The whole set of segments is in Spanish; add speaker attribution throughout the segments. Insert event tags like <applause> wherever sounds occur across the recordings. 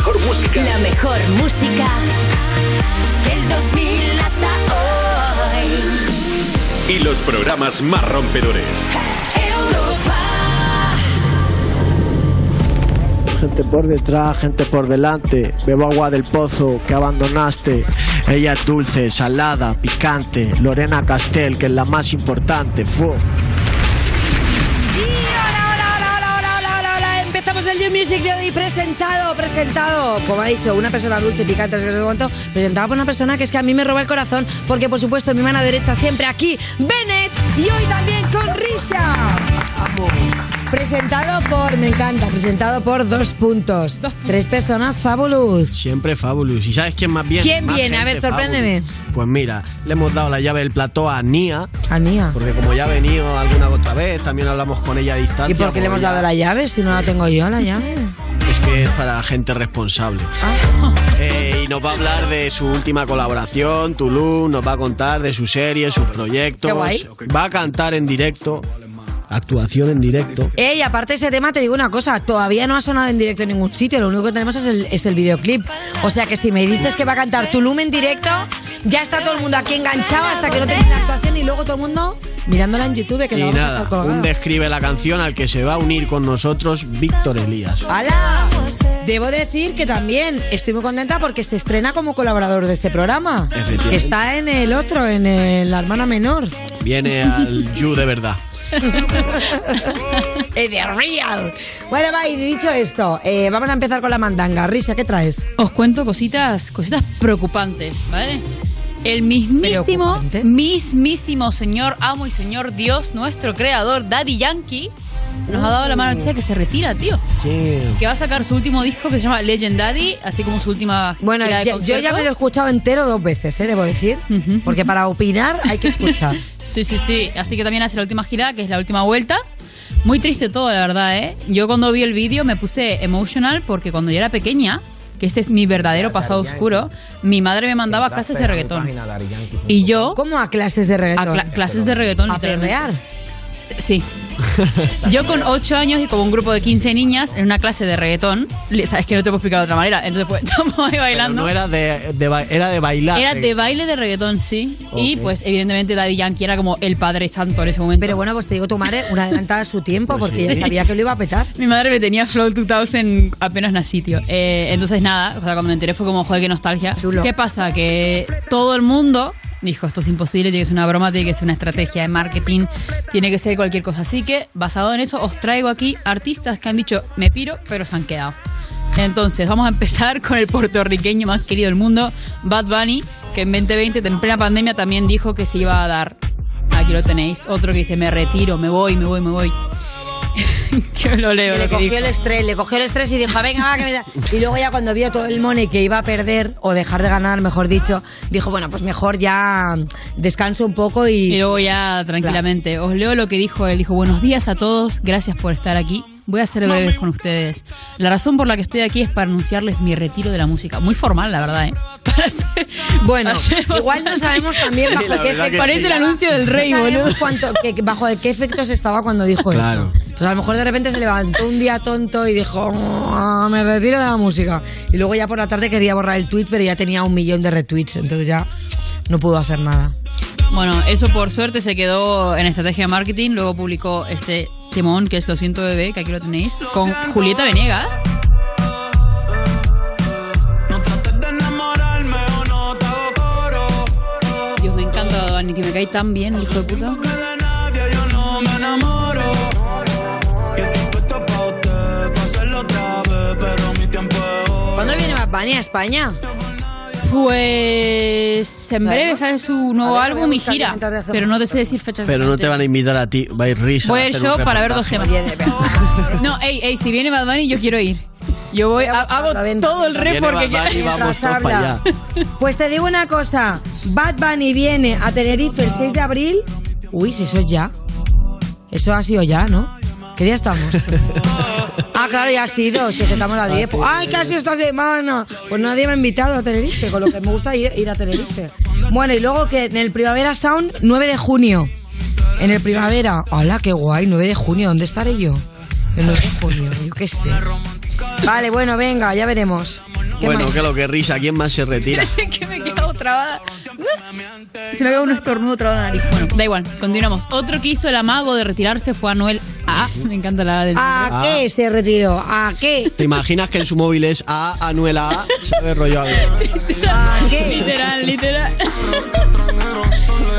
Speaker 1: mejor música.
Speaker 2: La mejor música del 2000 hasta hoy.
Speaker 1: Y los programas más rompedores.
Speaker 2: Europa.
Speaker 3: Gente por detrás, gente por delante. Bebo agua del pozo que abandonaste. Ella es dulce, salada, picante. Lorena Castel, que es la más importante. Fu.
Speaker 4: El You Music de hoy presentado, presentado, como ha dicho, una persona dulce, picante, no sé cuánto, presentado por una persona que es que a mí me roba el corazón, porque por supuesto mi mano derecha siempre aquí, Bennett, y hoy también con Risha. Presentado por, me encanta, presentado por dos puntos. Tres personas fabulous.
Speaker 3: Siempre Fabulous. ¿Y sabes quién más viene?
Speaker 4: ¿Quién
Speaker 3: Más
Speaker 4: viene? A ver, sorpréndeme.
Speaker 3: Fabulous. Pues mira, le hemos dado la llave del plató a Nia.
Speaker 4: Anía.
Speaker 3: Porque como ya ha venido alguna otra vez, también hablamos con ella a distancia.
Speaker 4: ¿Y por qué le hemos
Speaker 3: pues ya-
Speaker 4: dado la llave si no la tengo yo, la llave?
Speaker 3: Es que es para gente responsable.
Speaker 4: Ah.
Speaker 3: Eh, y nos va a hablar de su última colaboración, Tulum, nos va a contar de su serie, sus proyectos.
Speaker 4: Qué guay.
Speaker 3: Va a cantar en directo, actuación en directo.
Speaker 4: Eh, y aparte de ese tema, te digo una cosa, todavía no ha sonado en directo en ningún sitio, lo único que tenemos es el, es el videoclip. O sea que si me dices que va a cantar Tulum en directo, ya está todo el mundo aquí enganchado hasta que no termine la actuación y luego todo el mundo mirándola en YouTube, que la
Speaker 3: Y
Speaker 4: vamos a
Speaker 3: nada,
Speaker 4: estar colgada.
Speaker 3: un describe la canción al que se va a unir con nosotros Víctor Elías.
Speaker 4: ¡Hala! Debo decir que también estoy muy contenta porque se estrena como colaborador de este programa.
Speaker 3: Efectivamente.
Speaker 4: Está en el otro, en el, la hermana menor.
Speaker 3: Viene al You de verdad. <laughs>
Speaker 4: De real. Bueno, va, y dicho esto, eh, vamos a empezar con la mandanga. Risa, ¿qué traes?
Speaker 5: Os cuento cositas, cositas preocupantes, ¿vale? El mismísimo, mismísimo señor, amo y señor Dios, nuestro creador, Daddy Yankee, nos ha dado la mano noticia que se retira, tío. Que va a sacar su último disco que se llama Legend Daddy, así como su última
Speaker 4: Bueno,
Speaker 5: de
Speaker 4: ya- yo ya me lo he escuchado entero dos veces, ¿eh? debo decir. Porque para opinar hay que escuchar. <laughs>
Speaker 5: Sí, sí, sí. Así que también hace la última gira, que es la última vuelta. Muy triste todo, la verdad, ¿eh? Yo cuando vi el vídeo me puse emotional porque cuando yo era pequeña, que este es mi verdadero pasado oscuro, mi madre me mandaba a clases de reggaetón. Y yo...
Speaker 4: ¿Cómo a clases de
Speaker 5: A
Speaker 4: reggaetón?
Speaker 5: cla- clases de reggaetón,
Speaker 4: ¿A perrear?
Speaker 5: Sí. <laughs> Yo con 8 años y como un grupo de 15 niñas en una clase de reggaetón, sabes que no te puedo explicar de otra manera, entonces pues <laughs> estamos ahí
Speaker 3: Pero
Speaker 5: bailando.
Speaker 3: no era de, de era de bailar.
Speaker 5: Era de baile de reggaetón, sí. Y
Speaker 3: Ok.
Speaker 5: pues evidentemente Daddy Yankee era como el padre santo en ese momento.
Speaker 4: Pero bueno, pues te digo, tu madre, una adelantada a su tiempo,
Speaker 3: Pues
Speaker 4: porque
Speaker 3: sí.
Speaker 4: ya sabía que lo iba a petar.
Speaker 5: Mi madre me tenía Flow 2000 apenas nací, tío. Eh, entonces nada, o sea, cuando me enteré fue como, joder, qué nostalgia.
Speaker 4: Chulo.
Speaker 5: ¿Qué pasa? Que todo el mundo dijo, esto es imposible, tiene que ser una broma, tiene que ser una estrategia de marketing, tiene que ser cualquier cosa. Así que, basado en eso, os traigo aquí artistas que han dicho, me piro, pero se han quedado. Entonces, vamos a empezar con el puertorriqueño más querido del mundo, Bad Bunny, que en 2020, en plena pandemia, también dijo que se iba a dar. Aquí lo tenéis. Otro que dice, me retiro, me voy, me voy, me voy. <laughs> que lo leo.
Speaker 4: le
Speaker 5: lo
Speaker 4: cogió
Speaker 5: dijo.
Speaker 4: el estrés, le cogió el estrés y dijo, venga, va, que me da. Y luego ya cuando vio todo el money que iba a perder, o dejar de ganar, mejor dicho, dijo, bueno, pues mejor ya descanso un poco y...
Speaker 5: Y luego ya tranquilamente. Os leo lo que dijo él. Dijo, buenos días a todos, gracias por estar aquí. Voy a ser breves con ustedes. La razón por la que estoy aquí es para anunciarles mi retiro de la música. Muy formal, la verdad, ¿eh? <laughs> Ser-
Speaker 4: Bueno, igual no sabemos también bajo qué efectos...
Speaker 5: Parece el anuncio del rey,
Speaker 4: no
Speaker 5: boludo.
Speaker 4: cuánto, que- bajo qué efectos estaba cuando dijo
Speaker 3: Claro.
Speaker 4: eso. Entonces a lo mejor de repente se levantó un día tonto y dijo, "Ah, me retiro de la música. Y luego ya por la tarde quería borrar el tweet, pero ya tenía un millón de retweets, entonces ya no pudo hacer nada.
Speaker 5: Bueno, eso por suerte se quedó en estrategia de marketing. Luego publicó este timón, que es Lo siento bebé, que aquí lo tenéis, con Julieta Venegas. Dios, me encanta Dani, que me cae tan bien, hijo de puta.
Speaker 4: Bad Bunny a España?
Speaker 5: Pues en breve sale su nuevo
Speaker 4: ver,
Speaker 5: álbum y gira, pero no te sé decir fechas.
Speaker 3: Pero no te van a invitar a ti, va a ir risa.
Speaker 5: Voy
Speaker 3: a
Speaker 5: ir yo para ver dos gemas. <laughs> No, ey, ey, si viene Bad Bunny yo quiero ir. Yo voy,
Speaker 4: a
Speaker 5: hago todo el re
Speaker 3: Viene
Speaker 5: porque
Speaker 3: vamos allá.
Speaker 4: Pues te digo una cosa, Bad Bunny viene a Tenerife el 6 de abril. Uy, si eso es ya. Eso ha sido ya, ¿no? ¿Qué día estamos? ah, claro, ya ha sido, si es que estamos a 10. ¡Ay, casi esta semana! Pues nadie me ha invitado a Tenerife, con lo que me gusta ir, ir a Tenerife. Bueno, y luego que en el Primavera Sound, 9 de junio. En el Primavera. ¡Hola, qué guay! 9 de junio, ¿dónde estaré yo? El 9 de junio, yo qué sé. Vale, bueno, venga, ya veremos. ¿Qué
Speaker 3: Bueno,
Speaker 4: más?
Speaker 3: que lo que risa, ¿quién más se retira? <laughs>
Speaker 5: que me he quedado trabada. <laughs> Se me ha quedado un estornudo trabado en la nariz. Bueno, da igual, continuamos. Otro que hizo el amago de retirarse fue Anuel A. <laughs> Me encanta la del
Speaker 4: ¿A qué se retiró? ¿A qué?
Speaker 3: ¿Te imaginas que en su móvil es A, Anuela A? Se ve rollo A.
Speaker 4: ¿A qué?
Speaker 5: Literal, literal.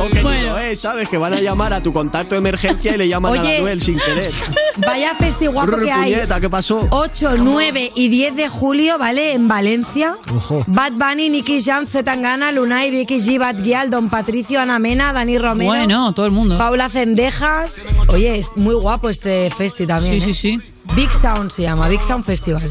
Speaker 3: O que
Speaker 5: Bueno.
Speaker 3: no lo es, ¿sabes? Que van a llamar a tu contacto de emergencia y le llaman a
Speaker 4: Oye.
Speaker 3: Anuel sin querer. <laughs>
Speaker 4: Vaya festival
Speaker 3: Brr,
Speaker 4: que hay.
Speaker 3: puñeta, ¿qué pasó?
Speaker 4: 8, 9 y 10 de julio, ¿vale? En Valencia.
Speaker 3: Ojo.
Speaker 4: Bad Bunny, Nicky Jam, Zetangana, Lunay, Vicky G, Bad Gyal, Don Patricio, Ana Mena, Dani Romero.
Speaker 5: Bueno, todo el mundo.
Speaker 4: Paula Cendejas. Oye, es muy guapo este festi también.
Speaker 5: Sí, sí,
Speaker 4: ¿eh?
Speaker 5: sí.
Speaker 4: Big Sound se llama, Big Sound Festival.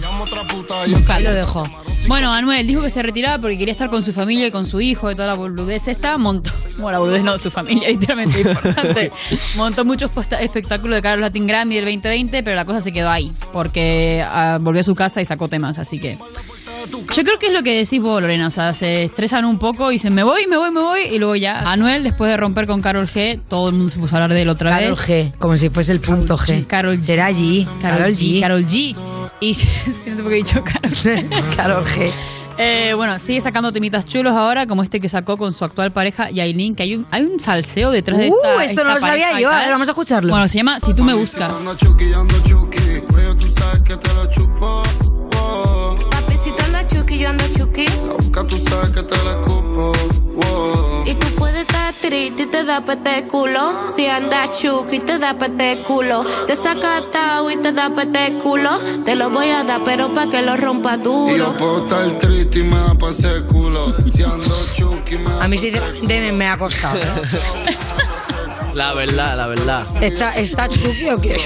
Speaker 4: Ahí lo dejo.
Speaker 5: Bueno, Anuel dijo que se retiraba porque quería estar con su familia y con su hijo y toda la boludez esta. Montó, <laughs> bueno, la boludez no, su familia, <laughs> literalmente <laughs> importante. Montó muchos espectáculos de Carlos Latin Grammy del 2020, pero la cosa se quedó ahí porque ah, volvió a su casa y sacó temas, así que. Yo creo que es lo que decís vos, Lorena. O sea, se estresan un poco y dicen, me voy, me voy, me voy. Y luego ya. Anuel, después de romper con Carol G, todo el mundo se puso a hablar de él otra
Speaker 4: Carol
Speaker 5: vez.
Speaker 4: G, como si fuese el punto G.
Speaker 5: Carol G.
Speaker 4: Será G.
Speaker 5: Carol G. Carol G. Y <laughs> no sé por qué he dicho Carol G.
Speaker 4: Carol G.
Speaker 5: Eh, bueno, sigue sacando temitas chulos ahora, como este que sacó con su actual pareja Yailin, que hay un, hay un salseo detrás de
Speaker 4: Uh,
Speaker 5: esta
Speaker 4: esto
Speaker 5: esta
Speaker 4: no lo sabía yo. A ver, vamos a escucharlo.
Speaker 5: Bueno, se llama Si tú me buscas.
Speaker 6: Ando chuki, ando chuki, cuello tú sabes que te lo chupo. Oh.
Speaker 2: Papi, si tú andas chuki, yo ando chuki.
Speaker 6: La boca tú sabes que te la escupo.
Speaker 2: Estar y te da pete culo. Si andas chuki, te da pete culo. Desacatado y te da pete culo. Te lo voy a dar, pero pa' que lo rompa
Speaker 6: Y yo
Speaker 2: duro.
Speaker 6: puedo estar triste y me da pa' ese culo. Si ando chuki, me da
Speaker 4: A mí sinceramente me, me ha costado.
Speaker 3: La verdad, la verdad.
Speaker 4: ¿Está, ¿Está Chucky o qué?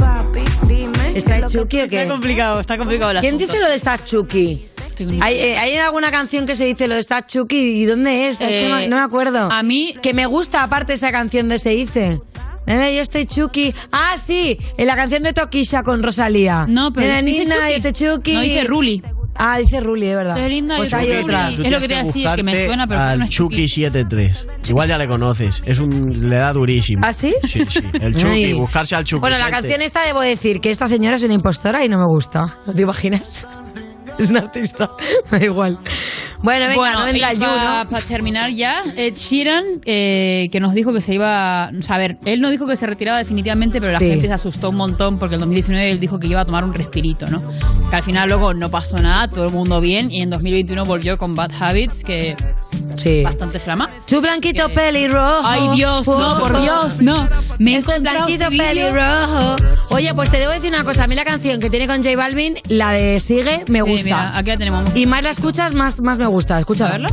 Speaker 2: Papi, dime.
Speaker 4: ¿Está Chucky o qué?
Speaker 5: Está complicado, está complicado el
Speaker 4: ¿Quién
Speaker 5: asunto.
Speaker 4: dice lo de está Chucky?
Speaker 5: Estoy
Speaker 4: ¿Hay, eh, ¿Hay alguna canción que se dice lo de está Chucky? ¿Y dónde es? Es que no,
Speaker 5: Eh,
Speaker 4: no me acuerdo.
Speaker 5: a mí-
Speaker 4: Que me gusta aparte esa canción de se dice. Nene, yo estoy Chucky. Ah, sí, en la canción de Tokisha con Rosalía.
Speaker 5: No, pero
Speaker 4: Nena, nina,
Speaker 5: Chucky.
Speaker 4: yo te Chucky.
Speaker 5: No, dice Ruli.
Speaker 4: Ah, dice Ruli, de verdad.
Speaker 5: Qué linda,
Speaker 4: pues hay otra.
Speaker 5: Es lo que te iba a decir, que me suena, pero
Speaker 3: al
Speaker 5: no es
Speaker 3: Chucky
Speaker 5: Chucky.
Speaker 3: 73. Igual ya le conoces. Es un, le da durísimo.
Speaker 4: ¿Ah, sí?
Speaker 3: Sí, sí. El Chucky, buscarse al Chucky.
Speaker 4: Bueno, la canción esta debo decir que esta señora es una impostora y no me gusta. ¿No te imaginas? Es una artista. <laughs> Da igual. Bueno, venga, no vendrá el
Speaker 5: para
Speaker 4: ¿no?
Speaker 5: terminar ya, Ed Sheeran, eh, que nos dijo que se iba. O sea, a ver, él no dijo que se retiraba definitivamente, pero la
Speaker 4: Sí.
Speaker 5: gente se asustó un montón porque en 2019 él dijo que iba a tomar un respirito, ¿no? Que al final luego no pasó nada, todo el mundo bien, y en 2021 volvió con Bad Habits, que
Speaker 4: Sí.
Speaker 5: bastante flama.
Speaker 4: Su blanquito pelirrojo.
Speaker 5: Ay, Dios, no, por
Speaker 4: Oh,
Speaker 5: Dios, no. Me he
Speaker 4: Ese
Speaker 5: encontrado
Speaker 4: blanquito
Speaker 5: vídeo.
Speaker 4: pelirrojo. Oye, pues te debo decir una cosa. A mí la canción que tiene con J Balvin, la de Sigue, me
Speaker 5: Sí,
Speaker 4: gusta.
Speaker 5: mira, aquí la tenemos.
Speaker 4: Y más la escuchas, más, más me gusta.
Speaker 5: ¿A
Speaker 4: Escúchala.
Speaker 5: verla?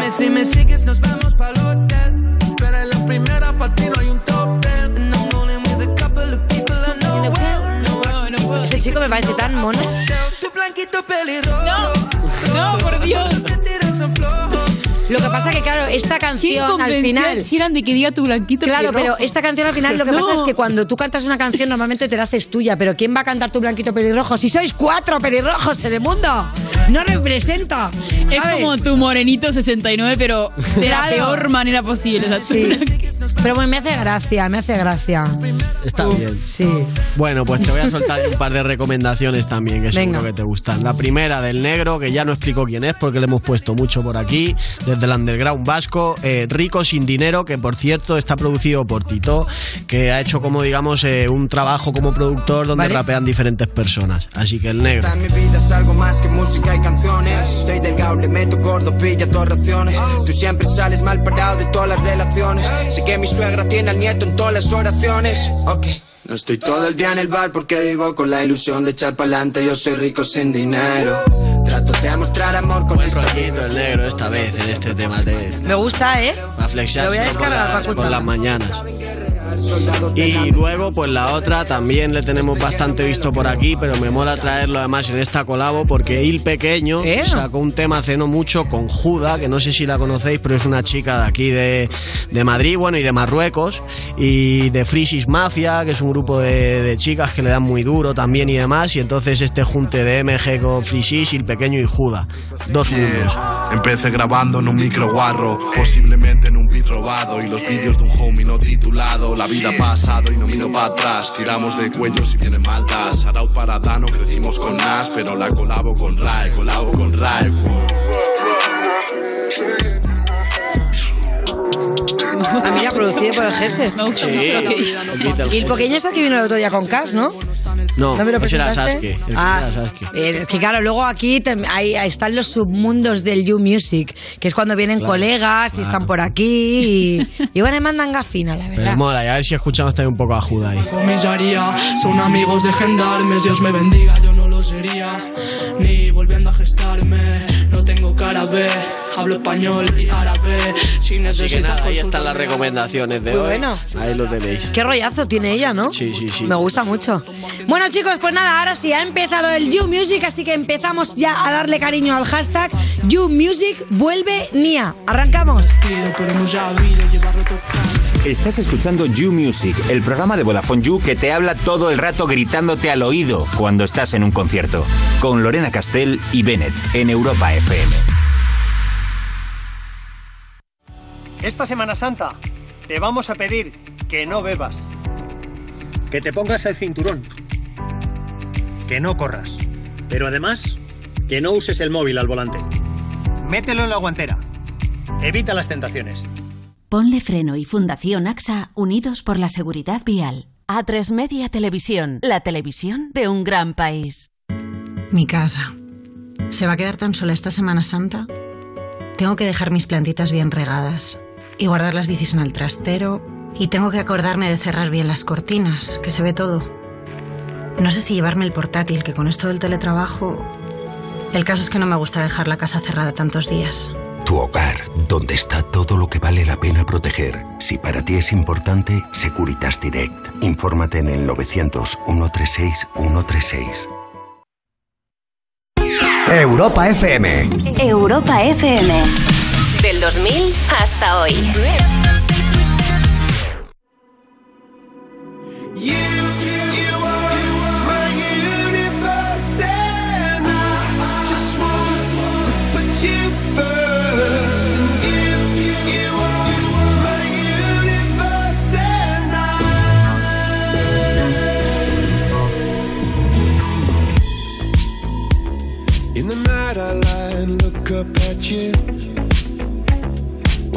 Speaker 7: Dime si me sigues, nos vamos pa'l hotel. Tú eres la primera pa' ti, no hay un top ten. And I'm only with a couple of people I know well.
Speaker 5: No, no puedo.
Speaker 4: Ese chico me parece tan mono.
Speaker 7: Tu blanquito pelirrojo.
Speaker 5: No, por Dios.
Speaker 4: Lo que pasa que, claro, esta
Speaker 5: ¿Quién
Speaker 4: canción al final...
Speaker 5: Sheeran de que diga tu blanquito
Speaker 4: Claro,
Speaker 5: pelirrojo?
Speaker 4: pero esta canción al final lo que <laughs> pasa
Speaker 5: No.
Speaker 4: es que cuando tú cantas una canción normalmente te la haces tuya, pero ¿quién va a cantar tu blanquito pelirrojo? Si sois cuatro pelirrojos en el mundo, no representa.
Speaker 5: Es como tu morenito 69, pero de la
Speaker 4: Claro.
Speaker 5: peor manera posible. O sea,
Speaker 4: Sí. Pero bueno, me hace gracia, me hace gracia.
Speaker 3: Está bien.
Speaker 4: Sí.
Speaker 3: Bueno, pues te voy a soltar un par de recomendaciones también que
Speaker 4: Venga.
Speaker 3: seguro que te gustan. La primera del negro, que ya no explico quién es porque le hemos puesto mucho por aquí, desde el underground vasco, eh, Rico sin dinero, que por cierto está producido por Tito, que ha hecho como digamos eh, un trabajo como productor donde
Speaker 4: Vale.
Speaker 3: rapean diferentes personas. Así que el negro.
Speaker 7: Mi vida es algo más que música y canciones. Estoy delgado, le meto gordo, pilla todas raciones. Tú siempre sales mal parado de todas las relaciones. Sé que mi suegra tiene al nieto en todas las oraciones. Ok. No estoy todo el día en el bar porque vivo con la ilusión de echar pa'lante. Yo soy rico sin dinero. Trato de mostrar amor con
Speaker 3: Buen
Speaker 7: esta
Speaker 3: rollito el negro esta vez en este tema de
Speaker 4: Me gusta, ¿eh?
Speaker 3: para
Speaker 4: Lo voy a
Speaker 3: por
Speaker 4: descargar para
Speaker 3: las, por las mañanas. Y luego, pues la otra también le tenemos bastante visto por aquí, pero me mola traerlo además en esta colabo porque Il Pequeño
Speaker 4: ¿Eh?
Speaker 3: sacó un tema hace no mucho con Juda, que no sé si la conocéis, pero es una chica de aquí de, de Madrid, bueno, y de Marruecos, y de Frisis Mafia, que es un grupo de, de chicas que le dan muy duro también y demás, y entonces este junte de MG con Frisis, Il Pequeño y Juda. Dos mundos.
Speaker 8: Empecé grabando en un micro guarro, posiblemente en un beat robado y los vídeos de un homie no titulado. La vida ha pasado y no miro para atrás. Tiramos de cuello si vienen maltas. Araut para Dano, crecimos con Nas, pero la colabo con Rai, colabo con Rai. <laughs>
Speaker 4: Ah, mira, producido por el jefe.
Speaker 5: Me gusta mucho lo que dice.
Speaker 4: Y el pequeño está que vino el otro día con Cash, ¿no?
Speaker 3: No,
Speaker 4: ¿No me lo
Speaker 3: ese era
Speaker 4: presentaste?
Speaker 3: Sasuke.
Speaker 4: ah,
Speaker 3: Sasuke.
Speaker 4: eh, es que claro, luego aquí ahí, ahí están los submundos del You Music, que es cuando vienen
Speaker 3: Claro,
Speaker 4: colegas y
Speaker 3: claro.
Speaker 4: están por aquí y, y bueno, mandan gafina, la
Speaker 3: Pero
Speaker 4: verdad.
Speaker 3: mola, y a ver si escuchamos también un poco a Juda ahí.
Speaker 9: comisaría Son amigos de gendarmes, Dios me bendiga, yo no lo sería Ni volviendo a gestarme No tengo cara B, hablo español y árabe Si
Speaker 3: Así que
Speaker 9: necesitas
Speaker 3: nada, ahí están las recomendaciones de
Speaker 4: Muy
Speaker 3: hoy.
Speaker 4: bueno.
Speaker 3: Ahí lo tenéis.
Speaker 4: Qué rollazo tiene ella, ¿no?
Speaker 3: Sí, sí, sí.
Speaker 4: Me gusta mucho. Bueno, chicos, pues nada, ahora sí ha empezado el You Music, así que empezamos ya a darle cariño al hashtag You Music vuelve Nia. Arrancamos.
Speaker 10: Estás escuchando You Music, el programa de Vodafone You que te habla todo el rato gritándote al oído cuando estás en un concierto. Con Lorena Castell y Bennett en Europa FM.
Speaker 11: Esta Semana Santa te vamos a pedir que no bebas, que te pongas el cinturón, que no corras, pero además que no uses el móvil al volante. Mételo en la guantera. Evita las tentaciones.
Speaker 12: Ponle Freno y Fundación AXA unidos por la seguridad vial. A3 Media Televisión, la televisión de un gran país.
Speaker 13: Mi casa. ¿Se va a quedar tan sola esta Semana Santa? Tengo que dejar mis plantitas bien regadas y guardar las bicis en el trastero y tengo que acordarme de cerrar bien las cortinas, que se ve todo. No sé si llevarme el portátil, que con esto del teletrabajo... El caso es que no me gusta dejar la casa cerrada tantos días.
Speaker 14: Tu hogar, donde está todo lo que vale la pena proteger. Si para ti es importante, Securitas Direct. Infórmate en el 900 136 136.
Speaker 15: Europa FM.
Speaker 12: Europa FM. Del 2000 hasta hoy.
Speaker 6: At you.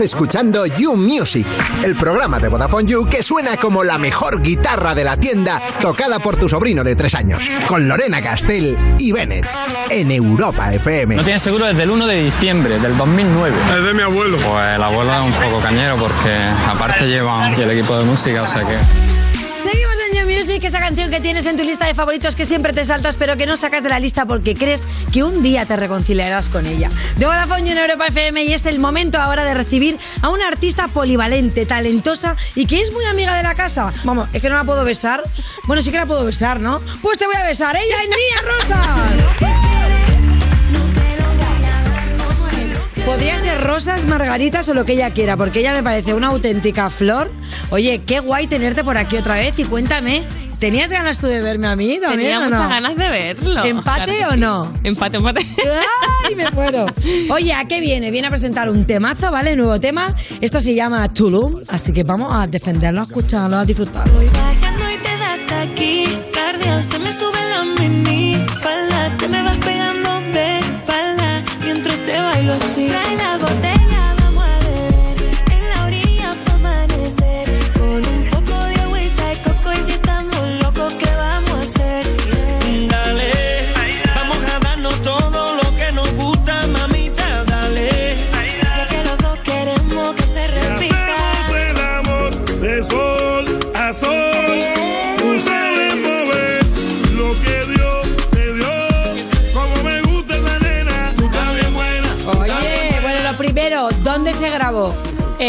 Speaker 15: Estás escuchando You Music, el programa de Vodafone You que suena como la mejor guitarra de la tienda tocada por tu sobrino de tres años, con Lorena Castell y Bennett, en Europa FM.
Speaker 16: No tienes seguro desde el 1 de diciembre del 2009. Es de mi abuelo. Pues el abuelo es un poco cañero porque aparte llevan el equipo de música, o sea que...
Speaker 4: Music, esa canción que tienes en tu lista de favoritos que siempre te saltas pero que no sacas de la lista porque crees que un día te reconciliarás con ella. De Vodafone en Europa FM y es el momento ahora de recibir a una artista polivalente, talentosa y que es muy amiga de la casa. Vamos, es que no la puedo besar. Bueno, sí que la puedo besar, ¿no? Pues te voy a besar. Ella es Nia Rosa. Podría ser rosas, margaritas o lo que ella quiera, porque ella me parece una auténtica flor. Oye, qué guay tenerte por aquí otra vez y cuéntame, ¿tenías ganas tú de verme a mí también
Speaker 17: Tenía
Speaker 4: o
Speaker 17: muchas
Speaker 4: no?
Speaker 17: ganas de verlo.
Speaker 4: ¿Empate
Speaker 17: Claro que
Speaker 4: o
Speaker 17: sí.
Speaker 4: no?
Speaker 17: Empate, empate. <laughs>
Speaker 4: ¡Ay, me muero! Oye, ¿a qué viene? Viene a presentar un temazo, ¿vale? Nuevo tema. Esto se llama Tulum, así que vamos a defenderlo, a escucharlo, a disfrutarlo.
Speaker 18: Bajando y te da hasta aquí. Cardio, se me sube la mini falda. Te me vas pegando de espalda mientras te bailo así. Trae la botella,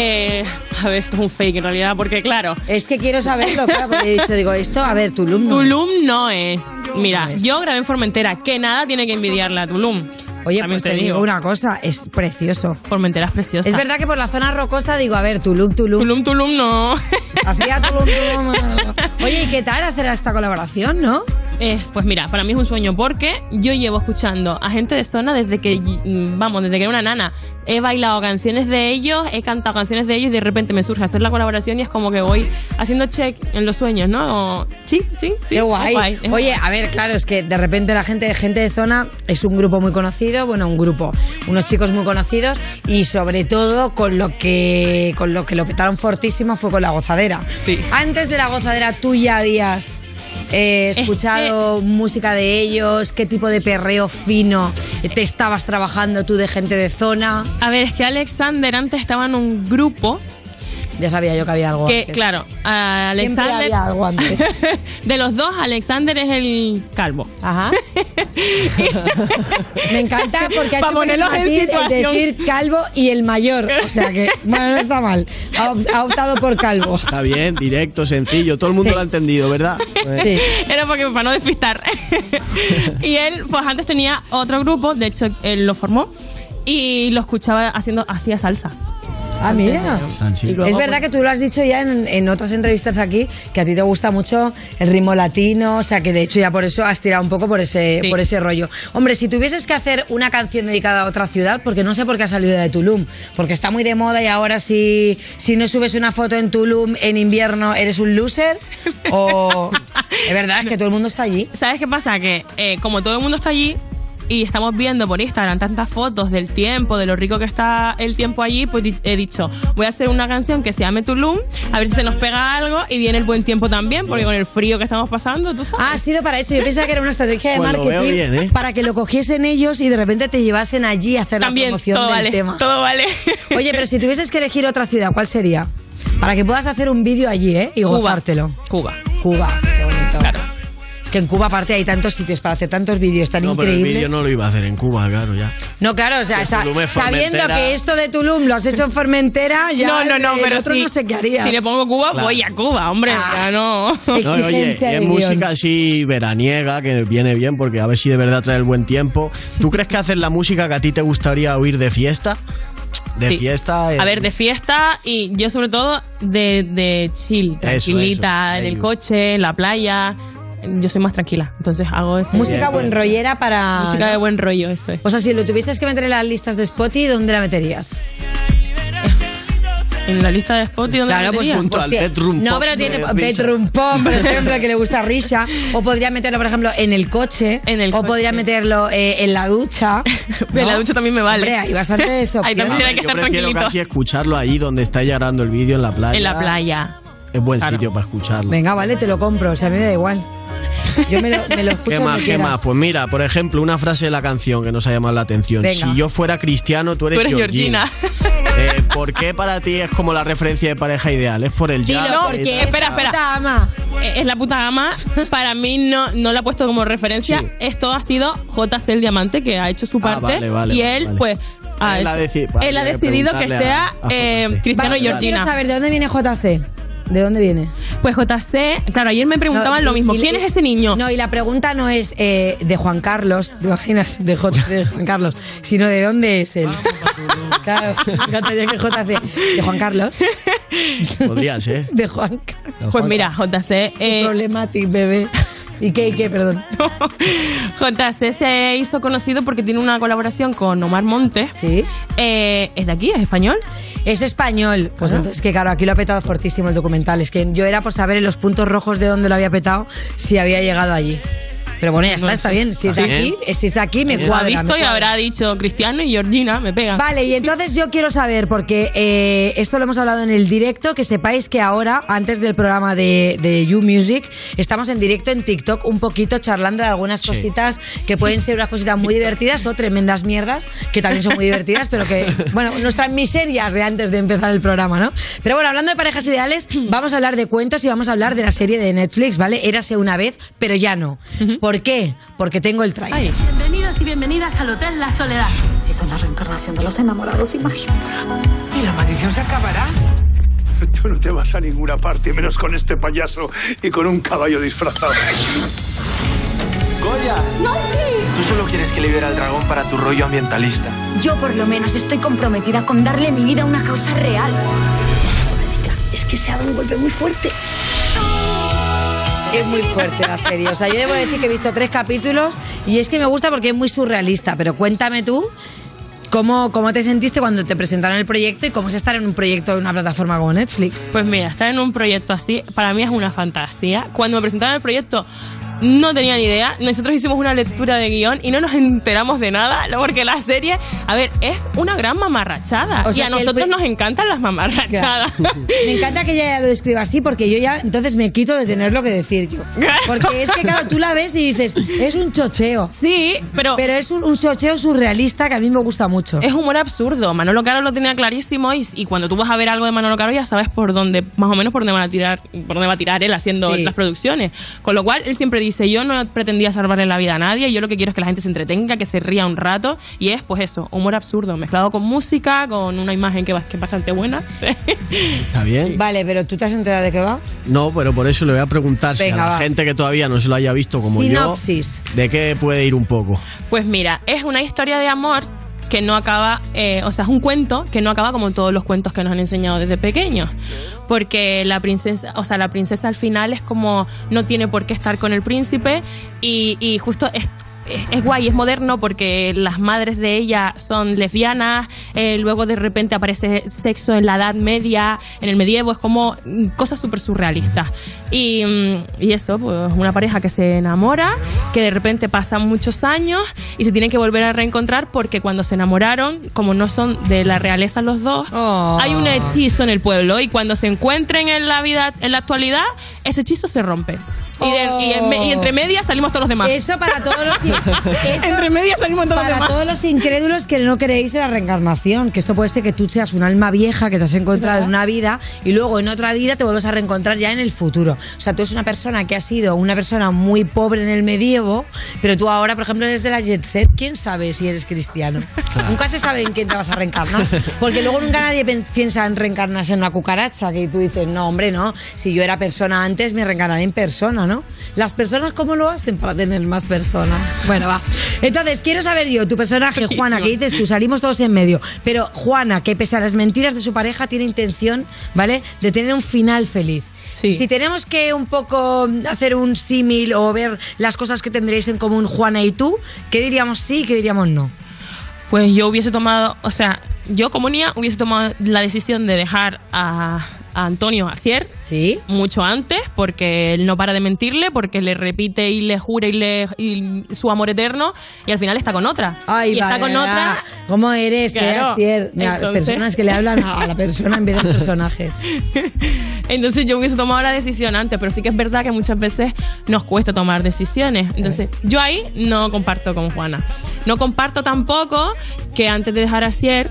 Speaker 17: Eh, <laughs> a ver, esto es un fake en realidad, porque claro.
Speaker 4: Es que quiero saberlo, claro, porque he dicho, digo, esto, a ver, Tulum no.
Speaker 17: Tulum no es. Mira, yo grabé en Formentera, que nada tiene que envidiarle a Tulum.
Speaker 4: Oye,
Speaker 17: También
Speaker 4: pues te digo una cosa, es precioso.
Speaker 17: Formentera es preciosa.
Speaker 4: Es verdad que por la zona rocosa digo, a ver, Tulum, Tulum.
Speaker 17: Tulum, Tulum no.
Speaker 4: Hacía Tulum, Tulum. <laughs> Oye, ¿y qué tal hacer esta colaboración, no?
Speaker 17: Eh, pues mira, para mí es un sueño porque yo llevo escuchando a gente de zona desde que, mm, vamos, desde que era una nana. He bailado canciones de ellos, he cantado canciones de ellos y de repente me surge hacer la colaboración y es como que voy haciendo check en los sueños, ¿no? Sí, sí, sí.
Speaker 4: Qué guay. Oye, a ver, claro, es que de repente la gente, gente de zona es un grupo muy conocido, bueno, un grupo, unos chicos muy conocidos y sobre todo con lo que con lo que lo petaron fortísimo fue con la gozadera. Antes de la gozadera tú ya habías eh, escuchado música de ellos, qué tipo de perreo fino te estabas trabajando tú de gente de zona.
Speaker 17: A ver, es que Alexander antes estaba en un grupo
Speaker 4: Ya sabía yo que había algo
Speaker 17: que,
Speaker 4: antes.
Speaker 17: claro,
Speaker 4: Siempre
Speaker 17: Alexander.
Speaker 4: había algo antes. <laughs>
Speaker 17: de los dos, Alexander es el calvo.
Speaker 4: Ajá. <laughs> Me encanta porque ha
Speaker 17: Pa'
Speaker 4: hecho muy
Speaker 17: ponerlos en
Speaker 4: fácil el
Speaker 17: situación.
Speaker 4: decir calvo y el mayor. O sea que, bueno, no está mal. Ha optado por calvo.
Speaker 3: Está bien, directo, sencillo. Todo el mundo lo ha entendido, ¿verdad?
Speaker 4: Sí.
Speaker 17: Era porque para no despistar. <laughs> y él, pues antes tenía otro grupo, de hecho, él lo formó y lo escuchaba haciendo, hacía salsa.
Speaker 4: Ah, mira.
Speaker 17: Luego,
Speaker 4: Es verdad que tú lo has dicho ya en, en otras entrevistas aquí, que a ti te gusta mucho el ritmo latino, o sea que de hecho ya por eso has tirado un poco por ese, por ese rollo. Hombre, si tuvieses que hacer una canción dedicada a otra ciudad, porque no sé por qué ha salido de Tulum, porque está muy de moda y ahora si, si no subes una foto en Tulum en invierno eres un loser, o... <laughs> Es verdad, es que todo el mundo está allí.
Speaker 17: ¿Sabes qué pasa? Que eh, como todo el mundo está allí y estamos viendo por Instagram tantas fotos del tiempo, de lo rico que está el tiempo allí, pues he dicho, voy a hacer una canción que se llame Tulum, a ver si se nos pega algo y viene el buen tiempo también, porque con el frío que estamos pasando, tú sabes.
Speaker 4: Ah, ha sido para eso. Yo pensaba que era una estrategia de
Speaker 17: Pues
Speaker 4: marketing
Speaker 17: bien, ¿eh?
Speaker 4: para que lo cogiesen ellos y de repente te llevasen allí a hacer
Speaker 17: También,
Speaker 4: la promoción
Speaker 17: todo
Speaker 4: del
Speaker 17: vale,
Speaker 4: tema.
Speaker 17: todo vale. <laughs>
Speaker 4: Oye, pero si tuvieses que elegir otra ciudad, ¿cuál sería? Para que puedas hacer un vídeo allí, ¿eh? Y
Speaker 17: Cuba.
Speaker 4: gozártelo.
Speaker 17: Cuba.
Speaker 4: Cuba, qué bonito. Es que en Cuba aparte hay tantos sitios para hacer tantos vídeos tan
Speaker 3: No, pero el
Speaker 4: increíbles.
Speaker 3: vídeo no lo iba a hacer en Cuba, claro, ya.
Speaker 4: No, claro, o sea, sabiendo que esto de Tulum lo has hecho en Formentera, <laughs> ya
Speaker 17: no, no, no,
Speaker 4: el
Speaker 17: pero
Speaker 4: otro
Speaker 17: si,
Speaker 4: no sé qué harías.
Speaker 17: si le pongo Cuba,
Speaker 3: Claro.
Speaker 17: voy a Cuba, hombre, ya no. <laughs>
Speaker 3: No, oye, y música así veraniega, que viene bien, porque a ver si de verdad trae el buen tiempo. ¿Tú crees que hacer la música que a ti te gustaría oír de fiesta? De
Speaker 17: Sí.
Speaker 3: fiesta.
Speaker 17: A ver, de fiesta y yo sobre todo de, de chill, tranquilita,
Speaker 3: eso.
Speaker 17: en el coche, en la playa. Yo soy más tranquila, entonces hago ese...
Speaker 4: Música buen rollera para...
Speaker 17: Música de buen rollo, eso es.
Speaker 4: O sea, si lo tuvieses que meter en las listas de Spotify, ¿dónde la meterías? <laughs>
Speaker 17: En la lista de Spotify, ¿dónde
Speaker 4: Claro,
Speaker 17: la
Speaker 4: pues junto al bedroom no, pero tiene bedroom pop, por <laughs> ejemplo, que le gusta a Risha. O podría meterlo, por ejemplo, en el coche. o podría meterlo eh, en la ducha. <laughs>
Speaker 17: En la ducha también me vale.
Speaker 4: Hombre, hay bastantes
Speaker 17: Ahí también tiene que
Speaker 3: Yo
Speaker 17: estar
Speaker 3: prefiero
Speaker 17: tranquilito.
Speaker 3: casi escucharlo ahí donde está grabando el vídeo en la playa.
Speaker 17: En la playa.
Speaker 3: Es buen sitio para escucharlo.
Speaker 4: Venga, vale, te lo compro. O sea, a mí me da igual. Yo me lo, me lo escucho
Speaker 3: ¿Qué más? ¿Qué
Speaker 4: quieras.
Speaker 3: más? Pues mira, por ejemplo, una frase de la canción que nos ha llamado la atención.
Speaker 4: Venga.
Speaker 3: Si yo fuera cristiano, tú eres,
Speaker 17: Tú eres Georgina.
Speaker 3: Eh, ¿Por qué para ti es como la referencia de pareja ideal? ¿Es por el jazz?
Speaker 17: No,
Speaker 3: ¿Es-
Speaker 17: espera, espera.
Speaker 4: ama.
Speaker 17: Eh, Es la puta ama. Para mí no, no la he puesto como referencia. Esto ha sido JC el Diamante, que ha hecho su parte.
Speaker 3: Ah, vale, vale,
Speaker 17: y él,
Speaker 3: vale.
Speaker 17: pues. Ha
Speaker 3: Él ha
Speaker 17: hecho- él ha decidido que sea
Speaker 3: a- a
Speaker 17: eh. Cristiano
Speaker 4: Vale,
Speaker 17: y
Speaker 4: yo quiero
Speaker 17: Georgina.
Speaker 4: saber de dónde viene JC. ¿De dónde viene?
Speaker 17: Pues JC, claro, ayer me preguntaban
Speaker 4: No,
Speaker 17: lo mismo.
Speaker 4: y-
Speaker 17: ¿Quién es ese niño?
Speaker 4: No, y la pregunta no es eh, de Juan Carlos, ¿te imaginas? De, J, de Juan Carlos, sino de dónde es él. <laughs> Claro, fíjate que JC. De Juan Carlos.
Speaker 3: Podría ser.
Speaker 4: De Juan Carlos.
Speaker 17: Pues mira, JC. Eh,
Speaker 4: Problematic, bebé. ¿Y qué, y qué, perdón? <laughs>
Speaker 17: JC se hizo conocido porque tiene una colaboración con Omar Montes.
Speaker 4: Sí.
Speaker 17: ¿Es de aquí? ¿Es español?
Speaker 4: Es español. Pues entonces, que claro, aquí lo ha petado fortísimo el documental. Es que yo era por saber en los puntos rojos de dónde lo había petado si había llegado allí. Pero bueno, ya está, está bien. Si es de
Speaker 17: Está
Speaker 4: aquí,
Speaker 17: bien.
Speaker 4: si es de aquí, me
Speaker 17: Lo ha
Speaker 4: cuadra.
Speaker 17: visto
Speaker 4: me
Speaker 17: y
Speaker 4: cuadra.
Speaker 17: habrá dicho Cristiano y Georgina, me pegan.
Speaker 4: Vale, y entonces yo quiero saber, porque eh, esto lo hemos hablado en el directo, que sepáis que ahora, antes del programa de, de You Music, estamos en directo en TikTok un poquito charlando de algunas cositas que pueden ser unas cositas muy divertidas o tremendas mierdas, que también son muy divertidas, pero que, bueno, nuestras miserias de antes de empezar el programa, ¿no? Pero bueno, hablando de parejas ideales, vamos a hablar de cuentos y vamos a hablar de la serie de Netflix, ¿vale? Érase una vez, pero ya no. ¿Por qué? Porque tengo el trailer.
Speaker 19: Bienvenidos y bienvenidas al Hotel La Soledad. Si son la reencarnación de los enamorados, imagina.
Speaker 20: ¿Y la maldición se acabará? <laughs>
Speaker 21: Tú no te vas a ninguna parte, menos con este payaso y con un caballo disfrazado.
Speaker 20: ¡Goya! Tú solo quieres que libere al dragón para tu rollo ambientalista.
Speaker 19: Yo por lo menos estoy comprometida con darle mi vida a una causa real. Pobrecita, es que se ha dado un golpe muy fuerte.
Speaker 4: Es muy fuerte la serie. O sea, yo debo decir que he visto tres capítulos y es que me gusta porque es muy surrealista. Pero cuéntame tú cómo, cómo te sentiste cuando te presentaron el proyecto y cómo es estar en un proyecto de una plataforma como Netflix.
Speaker 17: Pues mira, estar en un proyecto así, para mí es una fantasía. Cuando me presentaron el proyecto, no tenía ni idea. Nosotros hicimos una lectura de guion y no nos enteramos de nada, <laughs> porque la serie, a ver, es una gran mamarrachada.
Speaker 4: O
Speaker 17: y
Speaker 4: sea,
Speaker 17: a
Speaker 4: que el
Speaker 17: nosotros
Speaker 4: pri-
Speaker 17: nos encantan las mamarrachadas. <laughs>
Speaker 4: Me encanta que ella lo describa así porque yo ya entonces me quito de tener lo que decir yo. Porque es que, claro, tú la ves y dices, es un chocheo.
Speaker 17: Sí, pero.
Speaker 4: Pero es un, un chocheo surrealista que a mí me gusta mucho.
Speaker 17: Es humor absurdo. Manolo Caro lo tenía clarísimo y, y cuando tú vas a ver algo de Manolo Caro ya sabes por dónde, más o menos por dónde van a tirar, por dónde va a tirar él haciendo
Speaker 4: Sí.
Speaker 17: las producciones. Con lo cual él siempre dice, yo no pretendía salvarle la vida a nadie, yo lo que quiero es que la gente se entretenga, que se ría un rato y es pues eso, humor absurdo, mezclado con música, con una imagen que, va- que es bastante buena. <laughs>
Speaker 3: Está bien.
Speaker 4: Vale, pero ¿tú te has enterado de qué va?
Speaker 3: No, pero por eso le voy a preguntar si a la
Speaker 4: va.
Speaker 3: gente que todavía no se lo haya visto como
Speaker 4: Sinopsis.
Speaker 3: yo, ¿de qué puede ir un poco?
Speaker 17: Pues mira, es una historia de amor que no acaba, eh, o sea, es un cuento que no acaba como todos los cuentos que nos han enseñado desde pequeños. Porque la princesa, o sea, la princesa al final es como, no tiene por qué estar con el príncipe y, y justo es, es, es guay, es moderno porque las madres de ella son lesbianas, eh, luego de repente aparece sexo en la Edad Media, en el medievo, es como mm, cosas súper surrealistas. Y, mm, y eso, pues una pareja que se enamora, que de repente pasan muchos años y se tienen que volver a reencontrar porque cuando se enamoraron, como no son de la realeza los dos, hay un hechizo en el pueblo y cuando se encuentren en la vida, en la actualidad, ese hechizo se rompe. Y, de- y en y entre medias salimos todos los demás.
Speaker 4: Eso para todos los <laughs> eso
Speaker 17: entre medias salimos todos los
Speaker 4: para
Speaker 17: demás.
Speaker 4: todos los incrédulos que no creéis en la reencarnación, que esto puede ser que tú seas un alma vieja que te has encontrado en una vida y luego en otra vida te vuelves a reencontrar ya en el futuro. O sea, tú eres una persona que ha sido una persona muy pobre en el medievo, pero tú ahora, por ejemplo, eres de la jet set. ¿Quién sabe si eres cristiano? Nunca se sabe en quién te vas a reencarnar, porque luego nunca nadie piensa en reencarnarse en una cucaracha, que tú dices, no, hombre, no, si yo era persona antes, me reencarnaré en persona, ¿no? Las personas, ¿cómo lo hacen para tener más personas? Bueno, va. Entonces, quiero saber yo, tu personaje, Juana, que dices tú, salimos todos en medio, pero Juana, que pese a las mentiras de su pareja, tiene intención, ¿vale?, de tener un final feliz. Si tenemos que un poco hacer un símil o ver las cosas que tendréis en común Juana y tú, ¿qué diríamos sí y qué diríamos no?
Speaker 17: Pues yo hubiese tomado, o sea, yo como niña hubiese tomado la decisión de dejar a, a Antonio Acier
Speaker 4: ¿Sí?
Speaker 17: mucho antes, porque él no para de mentirle, porque le repite y le jura y le y su amor eterno, y al final está con otra.
Speaker 4: Ay,
Speaker 17: y está con otra.
Speaker 4: ¿Cómo eres?
Speaker 17: Claro.
Speaker 4: Claro. Mira,
Speaker 17: Entonces-
Speaker 4: personas que le hablan a a la persona en vez del personaje. <laughs>
Speaker 17: Entonces yo hubiese tomado la decisión antes, pero sí que es verdad que muchas veces nos cuesta tomar decisiones. Entonces yo ahí no comparto con Juana. No comparto tampoco que antes de dejar a Sier,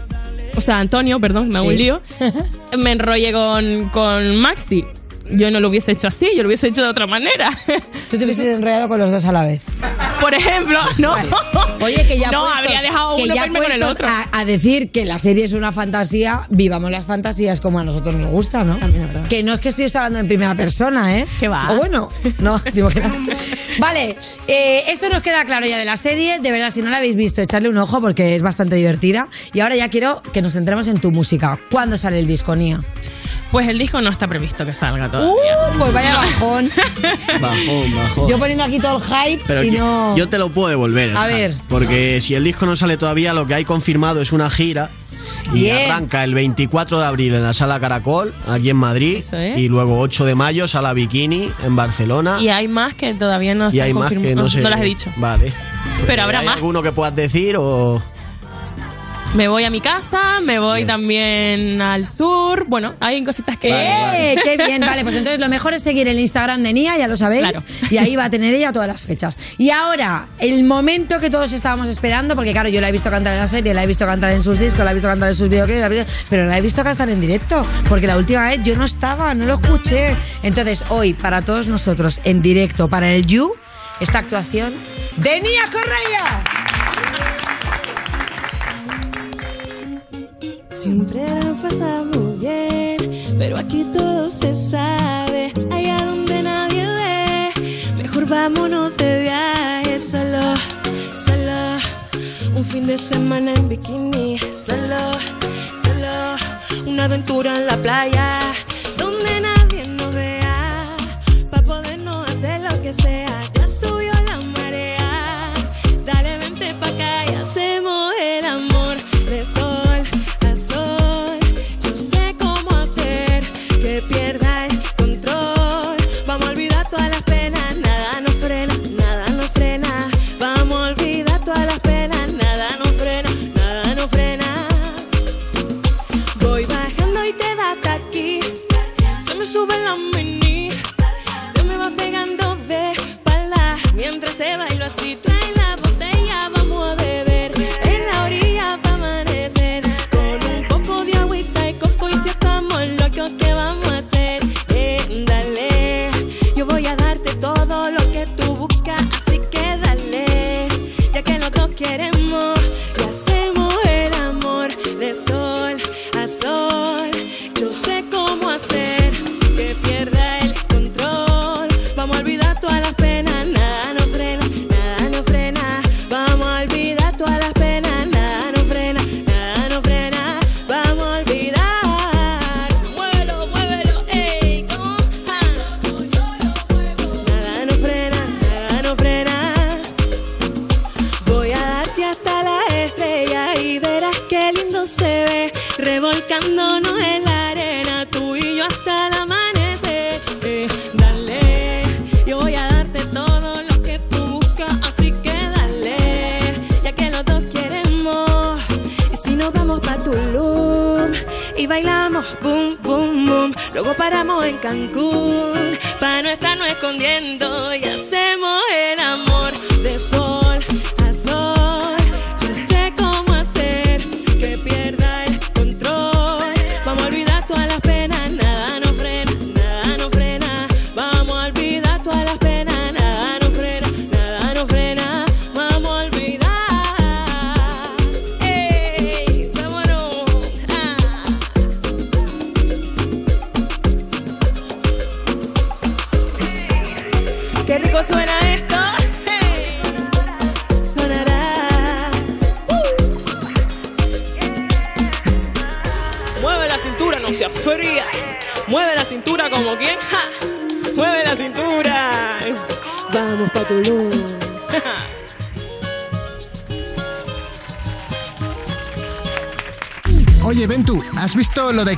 Speaker 17: o sea, Antonio, perdón, me hago un lío, <laughs> me enrolle con, con Maxi. Yo no lo hubiese hecho así, yo lo hubiese hecho de otra manera.
Speaker 4: Tú te hubieses enrollado con los dos a la vez. <laughs>
Speaker 17: Por ejemplo, no.
Speaker 4: Oye, que ya
Speaker 17: No,
Speaker 4: puestos-
Speaker 17: habría dejado
Speaker 4: que
Speaker 17: uno
Speaker 4: ya
Speaker 17: con el otro.
Speaker 4: A, a decir que la serie es una fantasía, vivamos las fantasías como a nosotros nos gusta, ¿no? Que no es que estoy hablando en primera persona, ¿eh?
Speaker 17: ¿Qué va?
Speaker 4: O bueno, no, <laughs> digo que no. Vale, eh, esto nos queda claro ya de la serie. De verdad, si no la habéis visto, echarle un ojo porque es bastante divertida. Y ahora ya quiero que nos centremos en tu música. ¿Cuándo sale el disco, Nia?
Speaker 17: Pues el disco no está previsto que salga todavía.
Speaker 4: Uh, pues vaya bajón. <laughs>
Speaker 3: Bajón, bajón.
Speaker 4: Yo poniendo aquí todo el hype
Speaker 3: Pero
Speaker 4: y
Speaker 3: que-
Speaker 4: no.
Speaker 3: yo te lo puedo devolver. el
Speaker 4: A
Speaker 3: hype,
Speaker 4: ver.
Speaker 3: Porque si el disco no sale todavía, lo que hay confirmado es una gira. Y
Speaker 4: Bien.
Speaker 3: arranca el 24 de abril en la Sala Caracol, aquí en Madrid.
Speaker 17: Es.
Speaker 3: Y luego 8 de mayo, Sala Bikini, en Barcelona.
Speaker 17: Y hay más que todavía no
Speaker 3: Y
Speaker 17: se
Speaker 3: hay
Speaker 17: han
Speaker 3: más que
Speaker 17: confirmado.
Speaker 3: no sé.
Speaker 17: las he dicho.
Speaker 3: Vale.
Speaker 17: Pero habrá
Speaker 3: ¿Hay
Speaker 17: más.
Speaker 3: alguno que puedas decir o...?
Speaker 17: Me voy a mi casa, me voy también al sur. Bueno, hay cositas que.
Speaker 4: ¡Eh! ¡Qué bien! Vale, pues entonces lo mejor es seguir el Instagram de Nia, ya lo sabéis.
Speaker 17: Claro.
Speaker 4: Y ahí va a tener ella todas las fechas. Y ahora, el momento que todos estábamos esperando, porque claro, yo la he visto cantar en la serie, la he visto cantar en sus discos, la he visto cantar en sus videoclips, la he visto- pero la he visto cantar en directo. Porque la última vez yo no estaba, no lo escuché. Entonces, hoy, para todos nosotros, en directo, para el You, esta actuación de Nia Correia.
Speaker 18: Siempre la pasamos bien, pero aquí todo se sabe. Allá donde nadie ve, mejor vámonos de viaje solo, solo. Un fin de semana en bikini, solo, solo. Una aventura en la playa, donde nadie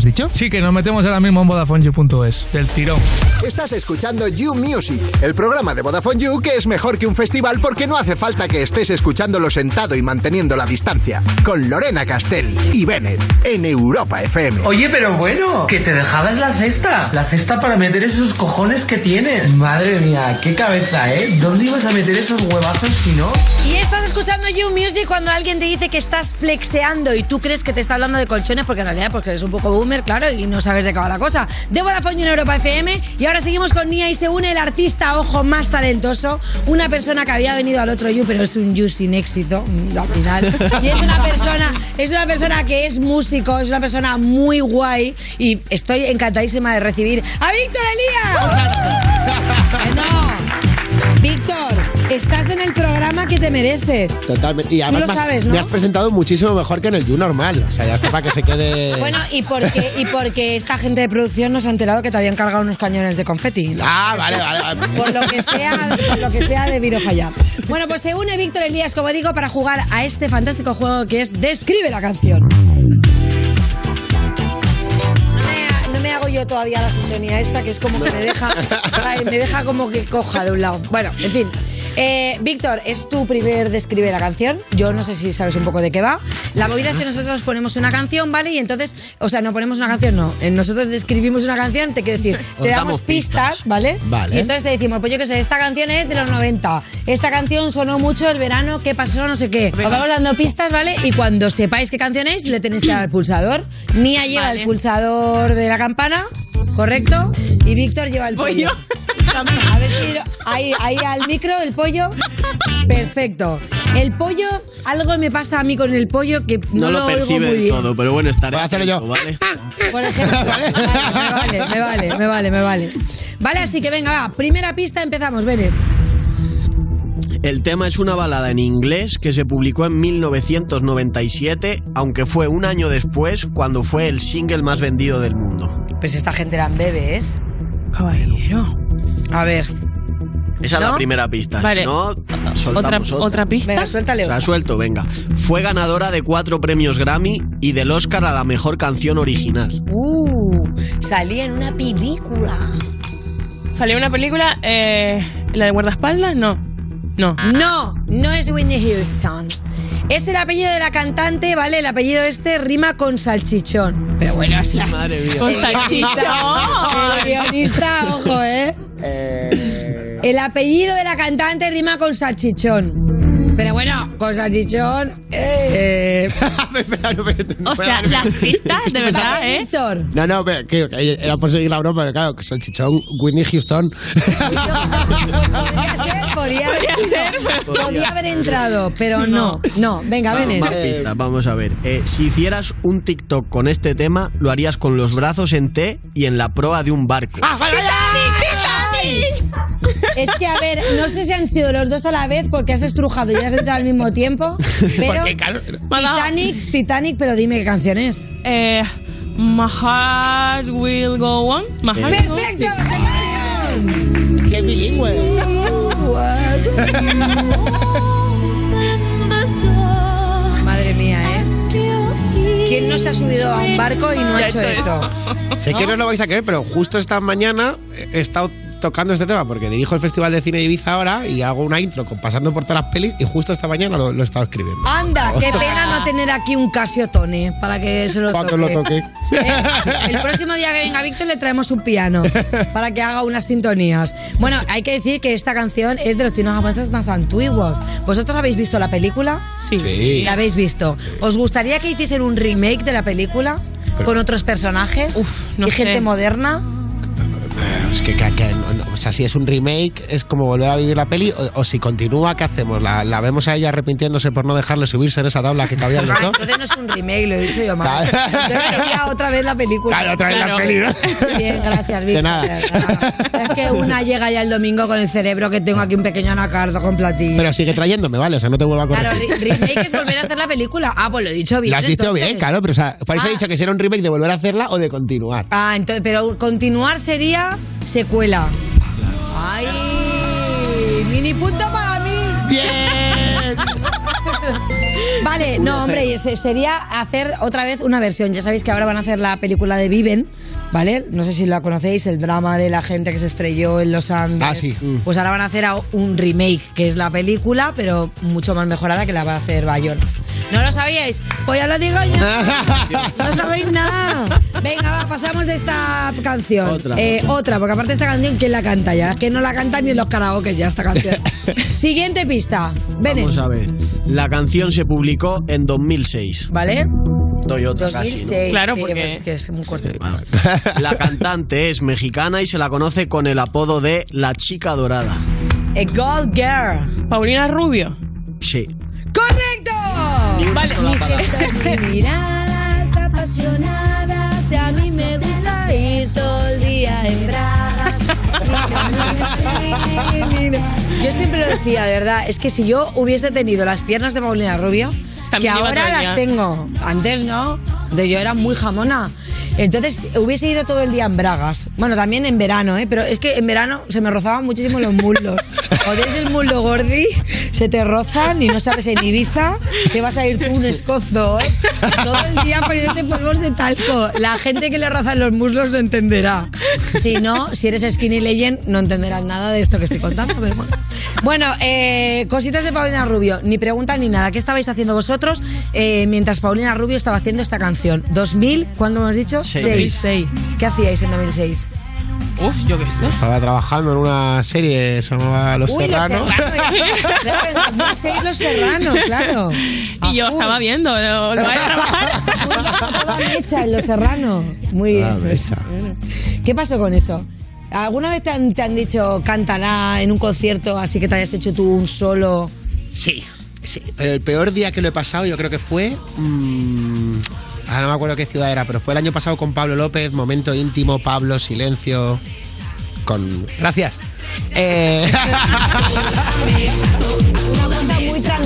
Speaker 15: has dicho?
Speaker 22: Sí, que nos metemos ahora mismo en VodafoneYou.es, del tirón.
Speaker 15: Estás escuchando You Music, el programa de Vodafone You que es mejor que un festival porque no hace falta que estés escuchándolo sentado y manteniendo la distancia. Con Lorena Castell y Bennett en Europa FM.
Speaker 23: Oye, pero bueno, que te dejabas la cesta. La cesta para meter esos cojones que tienes. Madre mía, qué cabeza, ¿eh? ¿Dónde ibas a meter esos huevazos si no?
Speaker 4: Y estás escuchando You Music cuando alguien te dice que estás flexeando y tú crees que te está hablando de colchones porque en realidad porque eres un poco claro, y no sabes de qué va la cosa. De Vodafone en Europa FM y ahora seguimos con Nia y se une el artista, ojo, más talentoso, una persona que había venido al otro You, pero es un You sin éxito, mm, al final. Y es una persona, es una persona que es músico, es una persona muy guay y estoy encantadísima de recibir a Víctor Elías. Que no. Víctor, estás en el programa que te mereces.
Speaker 24: Totalmente. Y además
Speaker 4: lo
Speaker 24: me has-
Speaker 4: sabes, ¿no?
Speaker 24: me has presentado muchísimo mejor que en el You normal. O sea, ya está para que se quede. <laughs>
Speaker 4: Bueno, y porque, y porque esta gente de producción nos ha enterado que te habían cargado unos cañones de confeti.
Speaker 24: Ah, vale, vale, vale.
Speaker 4: Por lo que sea, por lo que sea, ha debido fallar. Bueno, pues se une Víctor Elías, como digo, para jugar a este fantástico juego que es Describe la canción. No me, no me hago yo todavía la sintonía esta, que es como que me deja, <laughs> ay, me deja como que coja de un lado. Bueno, en fin. Eh, Víctor, es tu primer describe la canción. Yo no sé si sabes un poco de qué va. La movida es que nosotros ponemos una canción, ¿vale? Y entonces, o sea, no ponemos una canción, no. Eh, Nosotros describimos una canción, te quiero decir, te
Speaker 24: damos
Speaker 4: damos pistas, ¿vale?
Speaker 24: Vale.
Speaker 4: Y entonces te decimos, pues yo qué sé, esta canción es de los 90. Esta canción sonó mucho el verano, ¿qué pasó? No sé qué. Os vamos dando pistas, ¿vale? Y cuando sepáis qué canción es, le tenéis que dar al pulsador. Nia lleva
Speaker 17: Vale.
Speaker 4: el pulsador de la campana, ¿correcto? Y Víctor lleva el pollo. A ver si lo- ahí, ahí al micro, el pollo. Perfecto. El pollo, algo me pasa a mí con el pollo que no,
Speaker 3: No, lo
Speaker 4: oigo
Speaker 3: percibe
Speaker 4: muy
Speaker 3: del
Speaker 4: bien.
Speaker 3: todo, pero bueno, estaré.
Speaker 24: Voy a hacerlo yo.
Speaker 3: ¿vale?
Speaker 4: Por ejemplo, <laughs> vale, me vale, me vale, me vale, me vale. Vale, así que venga, va. Primera pista, empezamos, Bennett.
Speaker 3: El tema es una balada en inglés que se publicó en 1997, aunque fue un año después cuando fue el single más vendido del mundo.
Speaker 4: Pues esta gente eran bebés.
Speaker 17: Caballero.
Speaker 4: A ver.
Speaker 3: Esa es
Speaker 4: ¿No?
Speaker 3: la primera pista.
Speaker 17: Vale.
Speaker 3: No,
Speaker 17: ¿Otra,
Speaker 3: soltamos otra.
Speaker 17: otra pista?
Speaker 4: Venga, suéltale
Speaker 3: Se la suelto, venga. Fue ganadora de cuatro premios Grammy y del Oscar a la mejor canción original.
Speaker 4: Uh, salía en una película.
Speaker 17: ¿Salió una película? Eh, ¿La de guardaespaldas? No. No.
Speaker 4: No, no es Whitney Houston. Es el apellido de la cantante, ¿vale? El apellido este rima con salchichón. Pero bueno, es la...
Speaker 3: Madre mía.
Speaker 17: Con salchichón.
Speaker 4: el guionista, ojo, ¿eh? El apellido de la cantante rima con salchichón. Pero bueno, con salchichón... Eh... <laughs>
Speaker 17: O sea, las pistas, de <laughs> verdad, ¿eh?
Speaker 4: Víctor.
Speaker 24: No, no, pero, que, que era por seguir la broma, pero claro, que es el chichón Whitney Houston. <laughs>
Speaker 4: Podría ser, <laughs> podría haber,
Speaker 17: ser,
Speaker 4: podría haber entrado, pero no. No, venga,
Speaker 3: Vamos,
Speaker 4: ven.
Speaker 3: más pistas, vamos a ver. Eh, si hicieras un TikTok con este tema, lo harías con los brazos en T y en la proa de un barco.
Speaker 17: ¡Ah,
Speaker 4: Es que, a ver, no sé si han sido los dos a la vez porque has estrujado y has gritado al mismo tiempo. <laughs> Pero Titanic, Titanic, pero dime qué canción es.
Speaker 17: Eh, My heart will go on. My heart will go on.
Speaker 4: Señor!
Speaker 24: ¡Qué bilingüe! <laughs>
Speaker 4: Madre mía, ¿eh? ¿Quién no se ha subido a un barco y no ha hecho eso?
Speaker 24: Sé que no lo vais a creer, pero justo esta mañana he estado tocando este tema porque dirijo el Festival de Cine de Ibiza ahora y hago una intro con- pasando por todas las pelis y justo esta mañana lo, lo he estado escribiendo.
Speaker 4: Anda, qué pena no tener aquí un Casiotone para que se lo toque.
Speaker 24: lo toque.
Speaker 4: ¿Eh? El próximo día que venga Víctor le traemos un piano para que haga unas sintonías. Bueno, hay que decir que esta canción es de los chinos japoneses más antiguos. ¿Vosotros habéis visto la película?
Speaker 17: Sí.
Speaker 24: Sí.
Speaker 4: ¿La habéis visto? ¿Os gustaría que hiciesen un remake de la película?
Speaker 24: Pero-
Speaker 4: con otros personajes
Speaker 17: Uf, no
Speaker 4: y gente
Speaker 17: sé.
Speaker 4: moderna.
Speaker 24: Es que, que- que no- no, o sea, si es un remake, es como volver a vivir la peli, o, o si continúa, ¿qué hacemos? ¿La, la vemos a ella arrepintiéndose por no dejarle subirse en esa tabla que
Speaker 4: Ah,
Speaker 24: dos? <laughs>
Speaker 4: entonces no es un remake, lo he dicho yo mal. Entonces sería otra vez la película.
Speaker 24: Claro, otra vez la peli, ¿no? <laughs>
Speaker 4: Bien, gracias,
Speaker 24: De
Speaker 4: Víctor.
Speaker 24: nada.
Speaker 4: Es que una llega ya el domingo con el cerebro que tengo aquí un pequeño anacardo con platillo.
Speaker 24: Pero sigue trayéndome, ¿vale? O sea, no te vuelvo a correr.
Speaker 4: Claro, re- remake es volver a hacer la película. Ah, pues lo he dicho bien.
Speaker 24: Lo has dicho
Speaker 4: entonces.
Speaker 24: bien, claro, pero o sea, por eso he dicho que si era un remake de volver a hacerla o de continuar.
Speaker 4: Ah, entonces, pero continuar sería secuela. ¡Ay! ¡Mini punto para mí!
Speaker 24: ¡Bien! <laughs>
Speaker 4: Vale, no, hombre, ese sería hacer otra vez una versión. Ya sabéis que ahora van a hacer la película de Viven, ¿vale? No sé si la conocéis, el drama de la gente que se estrelló en los Andes.
Speaker 24: Ah, sí.
Speaker 4: Pues ahora van a hacer un remake, que es la película, pero mucho más mejorada que la va a hacer Bayona. ¿No lo sabíais? Pues ya lo digo yo. <laughs> No sabéis nada. Venga, va, pasamos de esta canción.
Speaker 3: Otra.
Speaker 4: Eh, otra, porque aparte de esta canción, ¿quién la canta ya? Es que no la cantan ni en los karaoke ya esta canción. <laughs> Siguiente pista. Bennett.
Speaker 3: Vamos a ver. La canción se publicó en 2006.
Speaker 4: ¿Vale?
Speaker 3: Toyota
Speaker 4: 2006.
Speaker 3: casi, ¿no?
Speaker 17: Claro, porque-
Speaker 4: pues, que es muy cortito. <laughs>
Speaker 3: La cantante es mexicana y se la conoce con el apodo de La Chica Dorada.
Speaker 4: A Gold Girl.
Speaker 17: Paulina Rubio.
Speaker 3: Sí.
Speaker 4: ¡Correcto!
Speaker 17: Vale.
Speaker 4: Mi mirada está apasionada, de a mí me gusta ir Yo siempre lo decía, de verdad, es que si yo hubiese tenido las piernas de Paulina Rubio, que
Speaker 17: También
Speaker 4: ahora las tengo, antes no, de yo era muy jamona. Entonces hubiese ido todo el día en bragas. Bueno, también en verano, ¿eh? Pero es que en verano se me rozaban muchísimo los muslos. <laughs> O tienes el muslo gordi, se te rozan y no sabes en Ibiza que vas a ir tú un escozo, ¿eh? Todo el día poniéndote polvos de talco. La gente que le rozan los muslos lo entenderá. Si no, si eres skinny legend, no entenderás nada de esto que estoy contando, pero bueno. Bueno, eh, cositas de Paulina Rubio. Ni pregunta ni nada. ¿Qué estabais haciendo vosotros eh, mientras Paulina Rubio estaba haciendo esta canción? ¿2000? ¿Cuándo hemos dicho?
Speaker 24: Seis.
Speaker 4: Seis. ¿Qué hacíais en 2006?
Speaker 17: Uf, yo qué sé.
Speaker 24: Estaba trabajando en una serie, se llamaba Los
Speaker 4: Uy,
Speaker 24: Serranos.
Speaker 4: Los Serranos. Claro, en 2006 Los Serranos, claro.
Speaker 17: Y yo estaba viendo, lo, lo voy a trabajar.
Speaker 4: Toda mecha en Los Serranos. Muy bien.
Speaker 24: Ah, mecha.
Speaker 4: ¿Qué pasó con eso? ¿Alguna vez te han, te han dicho cántala en un concierto así que te hayas hecho tú un solo?
Speaker 24: Sí, sí. Pero el peor día que lo he pasado yo creo que fue... mm, ah, no me acuerdo qué ciudad era, pero fue el año pasado con Pablo López, momento íntimo, Pablo, silencio, con... Gracias. Eh, <laughs>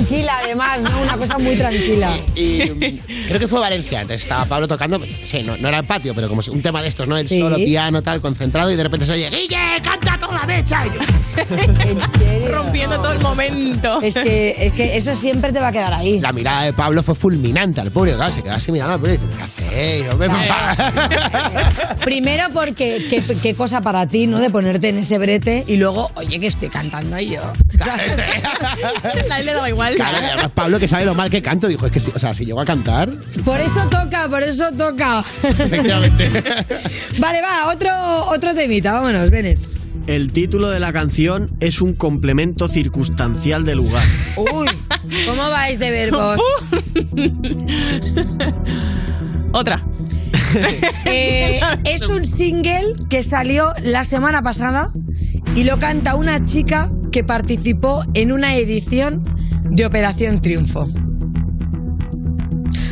Speaker 4: tranquila, además, ¿no? Una cosa muy tranquila.
Speaker 24: y mm, creo que fue Valencia, entonces estaba Pablo tocando, sí, no, no era el patio, pero como un tema de estos, ¿no? El solo piano, tal, concentrado, y de repente se oye, ¡Guille, canta toda mecha! Y yo,
Speaker 17: Rompiendo todo el momento.
Speaker 4: Es que, es que eso siempre te va a quedar ahí.
Speaker 24: La mirada de Pablo fue fulminante al público, claro, se quedó así mirando al público y dice, ¿qué hacéis? Papá?". <laughs>
Speaker 4: Primero porque qué, qué cosa para ti, ¿no? De ponerte en ese brete y luego, oye, que estoy cantando yo.
Speaker 17: A él le daba igual. <laughs>
Speaker 24: Claro, Pablo, que sabe lo mal que canto, dijo, es que si, o sea, si llegó a cantar,
Speaker 4: Por eso toca, por eso toca.
Speaker 24: efectivamente. <laughs>
Speaker 4: Vale, va, otro, otro temita, vámonos, Bennett.
Speaker 3: El título de la canción es un complemento circunstancial del lugar. <laughs>
Speaker 4: Uy, ¿cómo vais de verbos?
Speaker 17: Otra.
Speaker 4: Eh, es un single que salió la semana pasada y lo canta una chica que participó en una edición de Operación Triunfo.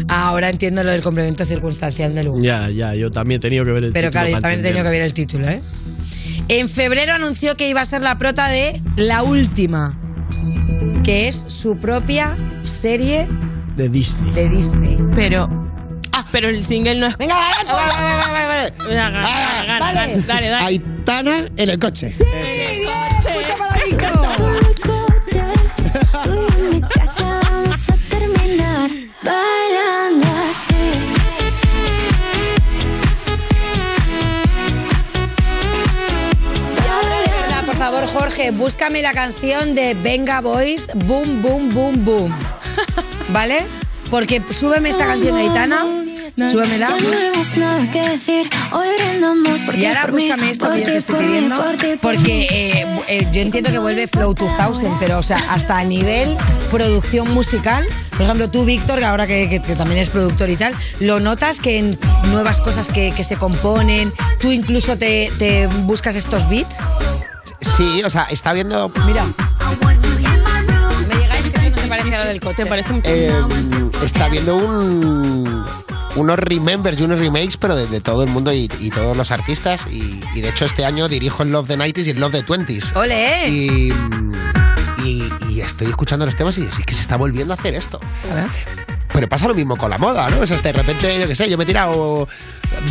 Speaker 4: Ahora entiendo lo del complemento circunstancial del lugar.
Speaker 3: Ya, ya, yo también he tenido que ver el
Speaker 4: Pero
Speaker 3: título
Speaker 4: claro, yo también he tenido que ver el título, ¿eh? En febrero anunció que iba a ser la prota de La Última, que es su propia serie
Speaker 3: De Disney.
Speaker 4: de Disney.
Speaker 17: Pero. Ah, pero el single no es.
Speaker 4: Venga, dale,
Speaker 17: gana. Dale, dale.
Speaker 24: Aitana en el coche.
Speaker 4: ¡Sí,
Speaker 18: vamos a terminar bailando así.
Speaker 4: Ahora por favor, Jorge, búscame la canción de Venga Boys, Boom, Boom, Boom, Boom. <laughs> ¿Vale? Porque súbeme esta canción de Aitana. Súbemela.
Speaker 25: Ya no hay más nada que decir. Hoy brindamos por
Speaker 4: Y ahora búscame esto que yo te estoy pidiendo,
Speaker 25: por ti, por
Speaker 4: porque eh, eh, yo entiendo que vuelve Flow 2000, pero o sea, hasta a nivel producción musical, por ejemplo, tú, Víctor, que ahora que, que- que también es productor y tal, ¿lo notas que en nuevas cosas que, que se componen, tú incluso te, te buscas estos beats?
Speaker 24: Sí, o sea, está viendo.
Speaker 4: Mira. Me llega este que no te parece a lo del coche.
Speaker 17: ¿Te parece
Speaker 24: eh, está viendo un, unos remembers y unos remakes, pero de, de todo el mundo y, y todos los artistas. Y, y de hecho, este año dirijo el Love the 90s y el Love the 20s.
Speaker 4: ¡Ole!
Speaker 24: Y, y, estoy escuchando los temas y sí que se está volviendo a hacer esto. Pero pasa lo mismo con la moda, ¿no? O sea, de repente, yo qué sé, yo me he tirado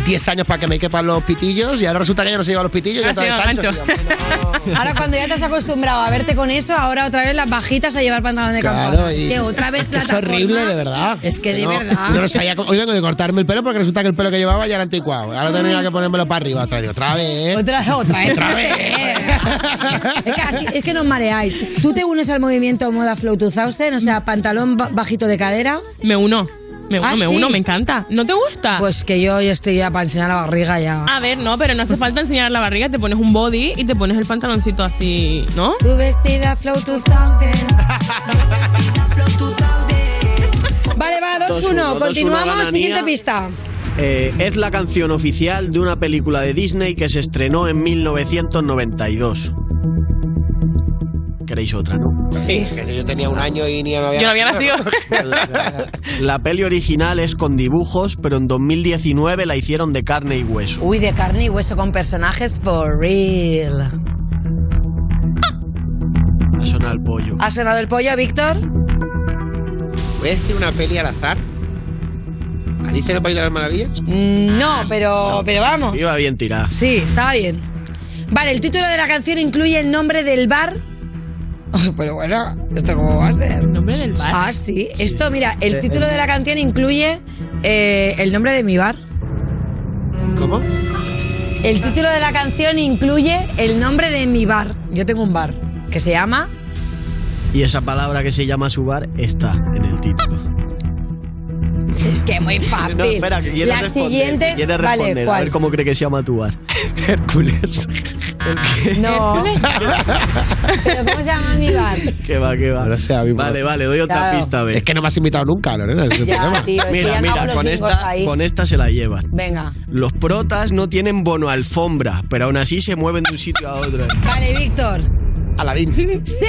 Speaker 24: 10 años para que me quepan los pitillos y ahora resulta que ya no se llevan los pitillos. y
Speaker 17: Ha
Speaker 24: otra vez
Speaker 17: sido
Speaker 24: anchos.
Speaker 17: gancho.
Speaker 4: Ahora cuando ya te has acostumbrado a verte con eso, ahora otra vez las bajitas a llevar pantalón de
Speaker 24: Claro,
Speaker 4: campana.
Speaker 24: y-
Speaker 4: Es que otra vez
Speaker 24: Es horrible, de verdad.
Speaker 4: Es que de
Speaker 24: No,
Speaker 4: verdad.
Speaker 24: no lo sabía cómo- hoy vengo de cortarme el pelo porque resulta que el pelo que llevaba ya era anticuado. Ahora tenía que ponérmelo para arriba otra vez. Otra vez.
Speaker 4: Otra, otra vez.
Speaker 24: Otra vez. <laughs>
Speaker 4: es, que así- es que nos mareáis. ¿Tú te unes al movimiento Moda Flow 2000? O sea, pantalón ba- bajito de cadera.
Speaker 17: Me uno. Me uno,
Speaker 4: ¿Ah,
Speaker 17: me
Speaker 4: sí?
Speaker 17: uno, me encanta. ¿No te gusta?
Speaker 4: Pues que yo ya estoy ya para enseñar la barriga ya.
Speaker 17: A ver, no, pero no hace falta enseñar la barriga, te pones un body y te pones el pantaloncito así, ¿no?
Speaker 4: Tu vestida Flow 2000. Vale, va, 2-1.
Speaker 3: 2-1,
Speaker 4: Continuamos.
Speaker 3: 2-1
Speaker 4: Siguiente pista.
Speaker 3: Eh, es la canción oficial de una película de Disney que se estrenó en 1992. ¿Queréis otra, no?
Speaker 24: Sí. Que yo tenía un año y ni no había
Speaker 17: Yo no había nacido. <laughs>
Speaker 3: La peli original es con dibujos, pero en 2019 la hicieron de carne y hueso.
Speaker 4: Uy, de carne y hueso con personajes for real.
Speaker 3: Ha sonado el pollo.
Speaker 4: ¿Ha sonado el pollo, Víctor?
Speaker 24: Voy a decir una peli al azar. ¿Alicia en el País de las Maravillas?
Speaker 4: Mm, No, pero, pero vamos.
Speaker 3: Iba bien tirada.
Speaker 4: Sí, estaba bien. Vale, el título de la canción incluye el nombre del bar. <laughs> Pero bueno, ¿esto cómo va a ser? ¿El
Speaker 17: nombre del bar?
Speaker 4: Ah, sí. Esto, mira, el título de la canción incluye eh, el nombre de mi bar.
Speaker 24: ¿Cómo?
Speaker 4: El título de la canción incluye el nombre de mi bar. Yo tengo un bar que se llama.
Speaker 3: Y esa palabra que se llama su bar está en el título.
Speaker 4: Es que muy fácil.
Speaker 3: No, espera, que quiere
Speaker 4: la
Speaker 3: responder.
Speaker 4: siguiente.
Speaker 3: quiere
Speaker 4: vale,
Speaker 3: responder. A ver cómo cree que se llama tu bar. <laughs>
Speaker 24: Hércules.
Speaker 4: No. <laughs> ¿Pero cómo se llama mi bar?
Speaker 3: Que va, que va.
Speaker 24: No sé, a mí me-
Speaker 3: Vale, vale, doy otra
Speaker 4: Claro.
Speaker 3: pista, a ver.
Speaker 24: Es que no me has invitado nunca, Lorena. es el
Speaker 4: Ya,
Speaker 24: problema.
Speaker 4: tío, es que
Speaker 3: mira,
Speaker 4: ya
Speaker 3: mira, con esta,
Speaker 4: ahí.
Speaker 3: con esta se la llevan.
Speaker 4: Venga.
Speaker 3: Los protas no tienen bono alfombra, pero aún así se mueven de un sitio a otro.
Speaker 4: Vale, Víctor.
Speaker 24: Aladín. <laughs>
Speaker 4: ¡Sí!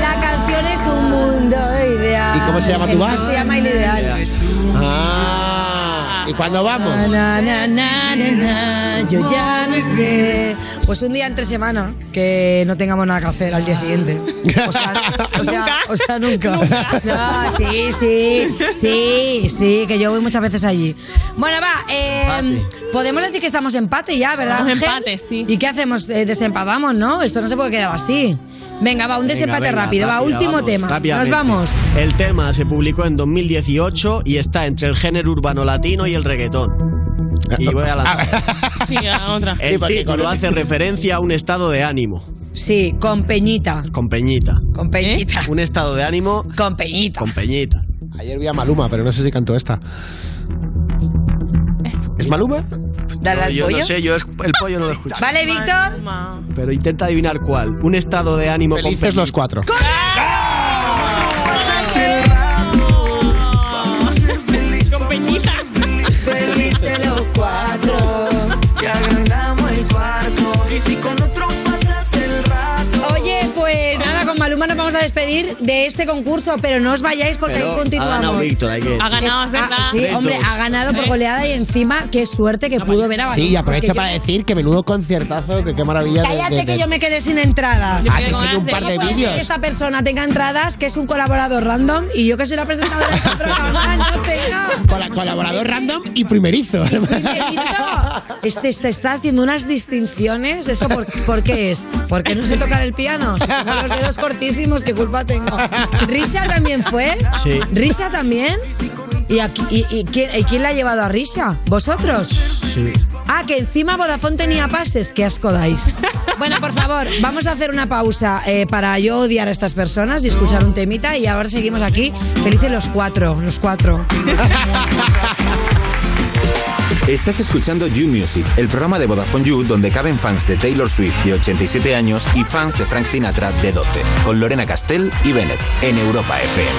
Speaker 4: La canción es un mundo ideal.
Speaker 24: ¿Y cómo se llama tu bar?
Speaker 4: Se llama El Ideal.
Speaker 24: Ah, ¿y cuándo vamos?
Speaker 4: Na, na, na, na, na, yo ya no sé. Pues un día entre semana que no tengamos nada que hacer al día siguiente. O sea, o sea, o sea, nunca. No, sí, sí, sí, sí, que yo voy muchas veces allí. Bueno, va, eh, podemos decir que estamos empate ya, ¿verdad?
Speaker 17: Estamos
Speaker 4: Ángel?
Speaker 17: empate, sí.
Speaker 4: ¿Y qué hacemos? Eh, desempatamos, ¿no? Esto no se puede quedar así. Venga, va, un desempate
Speaker 3: Venga, venga,
Speaker 4: rápido. Va, último
Speaker 3: vamos,
Speaker 4: tema. Nos vamos.
Speaker 3: El tema se publicó en 2018 y está entre el género urbano latino y el reggaetón. Y voy a la <laughs>
Speaker 17: Sí, a otra.
Speaker 3: El título hace referencia a un estado de ánimo.
Speaker 4: Sí, con Peñita.
Speaker 3: Con Peñita.
Speaker 4: Con Peñita.
Speaker 3: Un estado de ánimo.
Speaker 4: Con Peñita.
Speaker 3: Con Peñita.
Speaker 24: Ayer vi a Maluma, pero no sé si cantó esta. ¿Es Maluma?
Speaker 4: Dale
Speaker 3: No,
Speaker 4: al
Speaker 3: yo
Speaker 4: pollo.
Speaker 3: no sé, yo es- el pollo no lo escucho.
Speaker 4: Vale, Víctor.
Speaker 3: Pero intenta adivinar cuál. Un estado de ánimo con
Speaker 24: Felices los cuatro.
Speaker 17: Con
Speaker 4: vraiment a despedir de este concurso, pero no os vayáis porque
Speaker 3: Pero
Speaker 4: ahí
Speaker 3: ha
Speaker 4: continuamos.
Speaker 3: ganado Víctor, hay que-
Speaker 17: Ha ganado, es verdad.
Speaker 4: Ah, sí,
Speaker 3: Tres,
Speaker 4: hombre, ha ganado por goleada y encima, qué suerte que pudo ver a Maluma.
Speaker 24: Sí, y aprovecho para
Speaker 4: yo-
Speaker 24: decir que menudo conciertazo, que qué maravilla. de-
Speaker 4: Cállate
Speaker 24: de- de-
Speaker 4: que yo me quedé sin entradas.
Speaker 24: Ah, enseño un par de
Speaker 4: ¿Cómo puede ser que
Speaker 24: vídeos.
Speaker 4: esta persona tenga entradas, que es un colaborador random, y yo que soy la presentadora de este programa no <laughs> tenga?
Speaker 24: Cola- colaborador random y primerizo.
Speaker 4: Este, este está haciendo unas distinciones. ¿Eso por, por qué es? ¿Por qué no sé tocar el piano? Si tengo los dedos cortísimos, ¿qué culpa tengo? ¿Risha también fue?
Speaker 3: Sí.
Speaker 4: ¿Risha también? ¿Y, aquí- y- y quién, y quién la ha llevado a Risha? ¿Vosotros?
Speaker 3: Sí.
Speaker 4: Ah, que encima Vodafone tenía pases. Qué asco dais. Bueno, por favor, vamos a hacer una pausa eh, para yo odiar a estas personas y escuchar un temita y ahora seguimos aquí felices los cuatro, los cuatro. <laughs>
Speaker 10: Estás escuchando You Music, el programa de Vodafone You donde caben fans de Taylor Swift de 87 años y fans de Frank Sinatra de 12, con Lorena Castell y Bennett en Europa FM.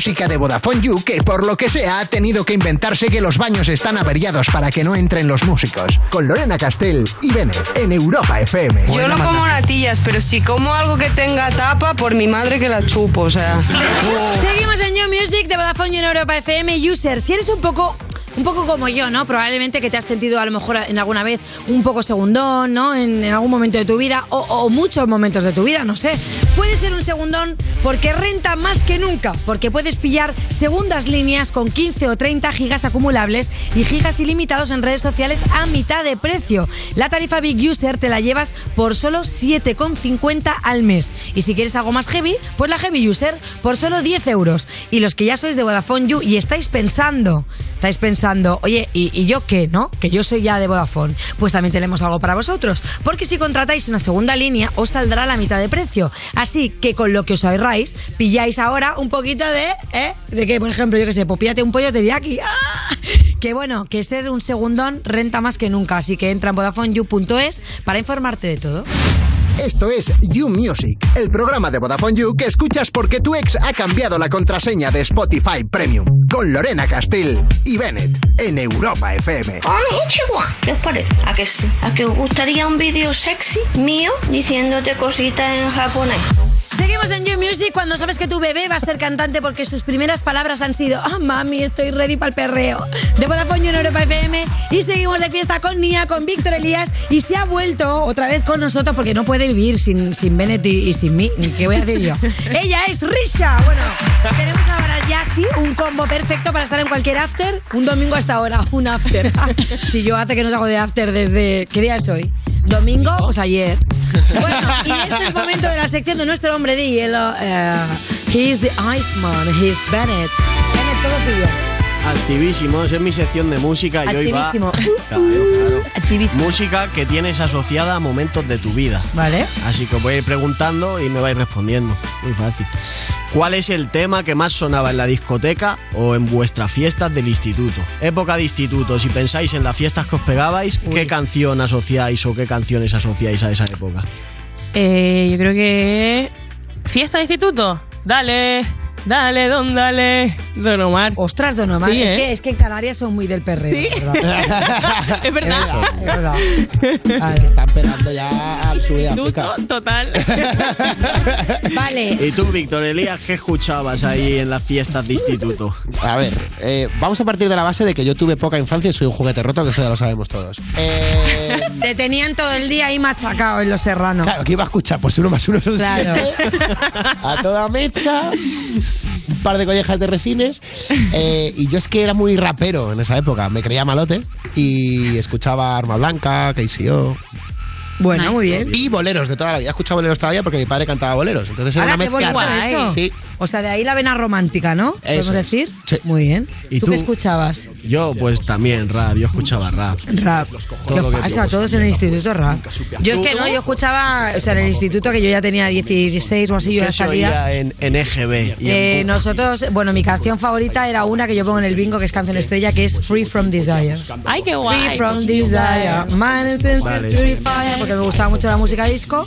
Speaker 15: Música de Vodafone You que por lo que sea ha tenido que inventarse que los baños están averiados para que no entren los músicos. Con Lorena Castell y Bennett en Europa FM.
Speaker 26: Yo no como natillas, pero si como algo que tenga tapa, por mi madre que la chupo, o sea.
Speaker 4: Seguimos en New Music de Vodafone y en Europa FM. User, si eres un poco... Un poco como yo, ¿no? Probablemente que te has sentido a lo mejor en alguna vez un poco segundón, ¿no? En, en algún momento de tu vida o, o muchos momentos de tu vida, no sé. Puede ser un segundón porque renta más que nunca, porque puedes pillar segundas líneas con 15 o 30 gigas acumulables y gigas ilimitados en redes sociales a mitad de precio. La tarifa Big User te la llevas por solo 7,50 al mes. Y si quieres algo más heavy, pues la Heavy User por solo 10 euros. Y los que ya sois de Vodafone You y estáis pensando, estáis pensando, oye, ¿y, yo qué, no? Que yo soy ya de Vodafone. Pues también tenemos algo para vosotros. Porque si contratáis una segunda línea, os saldrá la mitad de precio. Así que con lo que os ahorráis, pilláis ahora un poquito de, ¿eh? De que, por ejemplo, yo que sé, pues píllate un pollo teriyaki. ¡Ah! Que bueno, que ser un segundón renta más que nunca. Así que entra en VodafoneYou.es para informarte de todo.
Speaker 15: Esto es You Music, el programa de Vodafone You que escuchas porque tu ex ha cambiado la contraseña de Spotify Premium. Con Lorena Castell y Bennett en Europa FM.
Speaker 27: Konnichiwa. ¿Qué os parece? ¿A que sí? ¿A que os gustaría un vídeo sexy mío diciéndote cositas en japonés?
Speaker 4: Seguimos en You Music cuando sabes que tu bebé va a ser cantante porque sus primeras palabras han sido Ah, mami, estoy ready para el perreo. De Vodafone en Europa FM. Y seguimos de fiesta con Nia, con Víctor Elías. Y se ha vuelto otra vez con nosotros porque no puede vivir sin, sin Bennett y, sin mí. ¿Qué voy a decir yo? <laughs> Ella es Risha. Bueno, tenemos ahora ya sí un combo perfecto para estar en cualquier after. Un domingo hasta ahora, un after. <laughs> si yo hace que no salgo de after desde... ¿Qué día es hoy? ¿Domingo? Pues ayer. Bueno, y este es el momento de la sección de nuestro hombre de hielo. eh, he is the Iceman, he is Bennett. Bennett, todo tuyo.
Speaker 3: Activísimos, es mi sección de música y hoy va.
Speaker 4: Activísimo.
Speaker 3: Claro, claro. Música que tienes asociada a momentos de tu vida.
Speaker 4: Vale.
Speaker 3: Así que os voy a ir preguntando y me vais respondiendo. Muy fácil. ¿Cuál es el tema que más sonaba en la discoteca o en vuestras fiestas del instituto? Época de instituto, si pensáis en las fiestas que os pegabais, ¿qué canción asociáis o qué canciones asociáis a esa época?
Speaker 17: Eh, yo creo que. ¿Fiesta de instituto? Dale, dale, don, dale. Don Omar.
Speaker 4: Ostras, Don Omar.
Speaker 17: Sí,
Speaker 4: es,
Speaker 17: ¿eh?
Speaker 4: que, es que en Canarias son muy del perreo.
Speaker 17: Sí.
Speaker 4: ¿verdad? <laughs>
Speaker 17: es verdad.
Speaker 4: Es verdad. <laughs>
Speaker 24: Están pegando ya al sur de África.
Speaker 17: Total. <laughs>
Speaker 4: Vale.
Speaker 3: ¿Y tú, Víctor Elías, qué escuchabas ahí en las fiestas de instituto?
Speaker 24: A ver, eh, vamos a partir de la base de que yo tuve poca infancia y soy un juguete roto, que eso ya lo sabemos todos. Eh,
Speaker 4: Te tenían todo el día ahí machacado en los serranos.
Speaker 24: claro, ¿qué iba a escuchar? Pues uno más uno son
Speaker 4: Claro.
Speaker 24: siete. <laughs> A toda mecha, un par de collejas de resines. eh, y yo es que era muy rapero en esa época. Me creía malote y escuchaba Arma Blanca, KCO.
Speaker 4: Bueno, muy bien.
Speaker 24: Y boleros de toda la vida. He escuchado boleros todavía porque mi padre cantaba boleros. Entonces era
Speaker 4: Ahora
Speaker 24: una mezcla.
Speaker 4: esto.
Speaker 24: Sí.
Speaker 4: O sea, de ahí la vena romántica, ¿no? ¿Podemos
Speaker 24: Eso es.
Speaker 4: decir? Muy bien.
Speaker 3: ¿Y
Speaker 4: ¿Tú,
Speaker 3: tú?
Speaker 4: qué escuchabas?
Speaker 3: Yo, pues también rap, yo escuchaba rap.
Speaker 4: Rap.
Speaker 3: Todo
Speaker 4: ¿Qué
Speaker 3: lo que
Speaker 4: pasa? Todos en el instituto rap. Yo es que no, yo escuchaba, o sea, en el instituto que yo ya tenía 16 o así, yo
Speaker 3: ¿Qué
Speaker 4: ya salía.
Speaker 3: en, en EGB? y en
Speaker 4: Eh,
Speaker 3: Boom?
Speaker 4: nosotros, bueno, mi canción favorita era una que yo pongo en el bingo, que es canción estrella, que es Free From Desire.
Speaker 17: Ay, qué guay.
Speaker 4: Free From Desire. Man is
Speaker 3: Vale.
Speaker 4: Porque me gustaba mucho la música disco.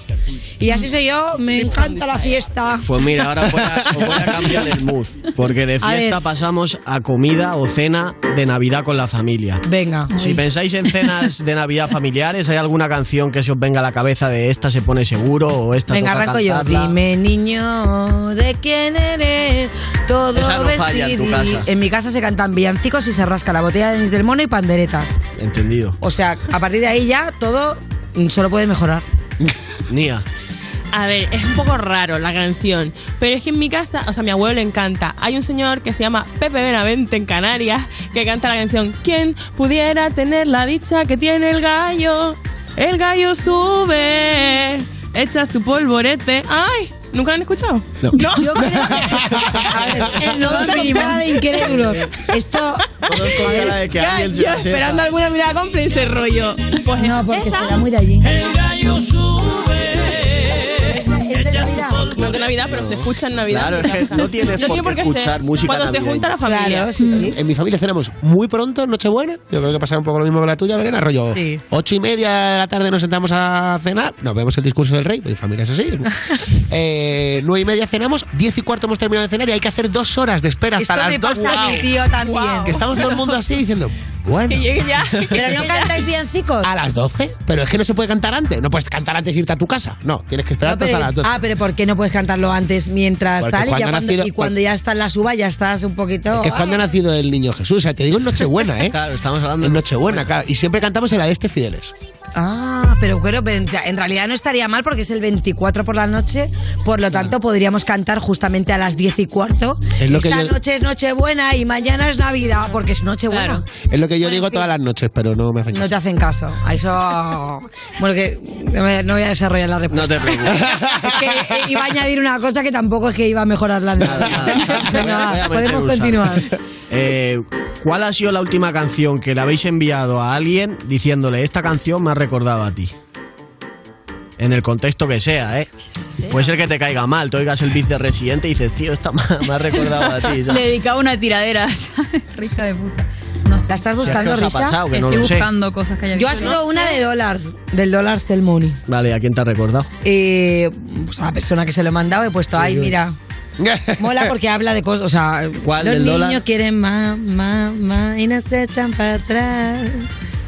Speaker 4: Y así soy yo, me encanta la fiesta.
Speaker 3: Pues mira, ahora voy a, voy <laughs> a cambiar el mood. Porque de fiesta pasamos a comida o cena de Navidad con la familia.
Speaker 4: Venga.
Speaker 3: Si pensáis en cenas de Navidad familiares, ¿hay alguna canción que se os venga a la cabeza de esta se pone seguro o esta
Speaker 4: Venga,
Speaker 3: toca
Speaker 4: arranco yo.
Speaker 3: cantarla?
Speaker 4: Dime, niño, ¿de quién eres? Todo
Speaker 3: Esa no falla en tu
Speaker 4: vestidi-
Speaker 3: casa.
Speaker 4: En mi casa se cantan villancicos y se rasca la botella de Denis del Mono y panderetas.
Speaker 3: Entendido.
Speaker 4: O sea, a partir de ahí ya todo solo puede mejorar. <laughs>
Speaker 3: Nia.
Speaker 17: A ver, es un poco raro la canción, pero es que en mi casa, o sea, a mi abuelo le encanta. Hay un señor que se llama Pepe Benavente en Canarias que canta la canción ¿Quién pudiera tener la dicha que tiene el gallo? El gallo sube, echa su polvorete. ¡Ay! ¿Nunca lo han escuchado?
Speaker 24: No.
Speaker 4: Yo creo que. <laughs> A ver, todos con cara de incrédulos. Esto.
Speaker 3: Con de que
Speaker 17: Ya,
Speaker 3: alguien se
Speaker 17: yo esperando alguna mirada cómplice rollo. Pues
Speaker 4: No, porque
Speaker 17: esa-
Speaker 4: será muy de allí.
Speaker 17: gallo sube. No es de Navidad, pero se escucha en Navidad.
Speaker 3: Claro, es que no tienes por
Speaker 17: tiene
Speaker 3: qué
Speaker 17: ser
Speaker 3: escuchar música
Speaker 17: Cuando se junta la familia.
Speaker 4: Claro, sí, sí.
Speaker 24: En mi familia cenamos muy pronto, Nochebuena. Yo creo que pasará un poco lo mismo que la tuya, Lorena. Rollo
Speaker 4: Sí.
Speaker 24: ocho y media de la tarde nos sentamos a cenar. Nos vemos el discurso del rey. Mi familia es así. <laughs> eh, nueve y media cenamos. Diez y cuarto hemos terminado de cenar y hay que hacer dos horas de espera hasta
Speaker 4: Esto
Speaker 24: las
Speaker 4: me
Speaker 24: dos.
Speaker 4: pasa a mi tío también.
Speaker 24: Que estamos todo el mundo así diciendo, bueno.
Speaker 17: Que llegue ya. <laughs>
Speaker 4: Pero no cantáis villancicos.
Speaker 24: A las 12, pero es que no se puede cantar antes. No puedes cantar antes e irte a tu casa. No, tienes que esperar
Speaker 4: No, pero-
Speaker 24: hasta las 12.
Speaker 4: ah, pero ¿por qué no puedes cantarlo antes mientras
Speaker 24: Porque
Speaker 4: tal? Y,
Speaker 24: cuando
Speaker 4: ya cuando,
Speaker 24: nacido-
Speaker 4: y cuando ya está en la suba ya estás un poquito.
Speaker 24: Que es cuando ha nacido el niño Jesús. O sea, te digo en Nochebuena, ¿eh? <laughs>
Speaker 3: Claro, estamos hablando
Speaker 24: En Nochebuena, claro. Y siempre cantamos en la de este Fideles.
Speaker 4: Ah, pero creo pero en realidad no estaría mal porque es el 24 por la noche, por lo tanto podríamos cantar justamente a las 10 y cuarto.
Speaker 24: Es lo que
Speaker 4: Esta
Speaker 24: yo-
Speaker 4: noche es Nochebuena y mañana es Navidad porque es Nochebuena.
Speaker 24: Es lo que yo digo todas las noches, pero no me hacen
Speaker 4: No
Speaker 24: caso.
Speaker 4: te hacen caso. A eso. Bueno, que no voy- no a desarrollar la respuesta.
Speaker 3: No te preocupes. <laughs>
Speaker 4: Es que eh, iba a añadir una cosa que tampoco es que iba a mejorar la nada. <laughs> Venga, podemos continuar.
Speaker 3: Eh, ¿Cuál ha sido la última canción que le habéis enviado a alguien diciéndole esta canción me ha recordado a ti? En el contexto que sea, ¿eh? Puede ser que te caiga mal, te oigas el beat de Residente y dices, tío, esta <laughs> me ha- recordado a ti.
Speaker 28: Le
Speaker 3: ¿sabes?
Speaker 28: dedicaba una tiradera, ¿sabes? Risa de puta. No sé.
Speaker 4: ¿La estás
Speaker 3: Si es que
Speaker 4: buscando, Risa?
Speaker 3: pasado, que no
Speaker 28: Estoy
Speaker 3: sé.
Speaker 28: buscando cosas que haya
Speaker 4: Yo ha
Speaker 28: visto.
Speaker 4: sido una de dólares, del dólar Sell Money.
Speaker 3: Vale, ¿a quién te ha recordado?
Speaker 4: Eh, pues a la persona que se lo he mandado he puesto, ay, mira. <laughs> Mola porque habla de cosas, o sea,
Speaker 3: ¿Cuál,
Speaker 4: los
Speaker 3: del
Speaker 4: niños
Speaker 3: dólar?
Speaker 4: quieren más, más, más y nos echan para atrás.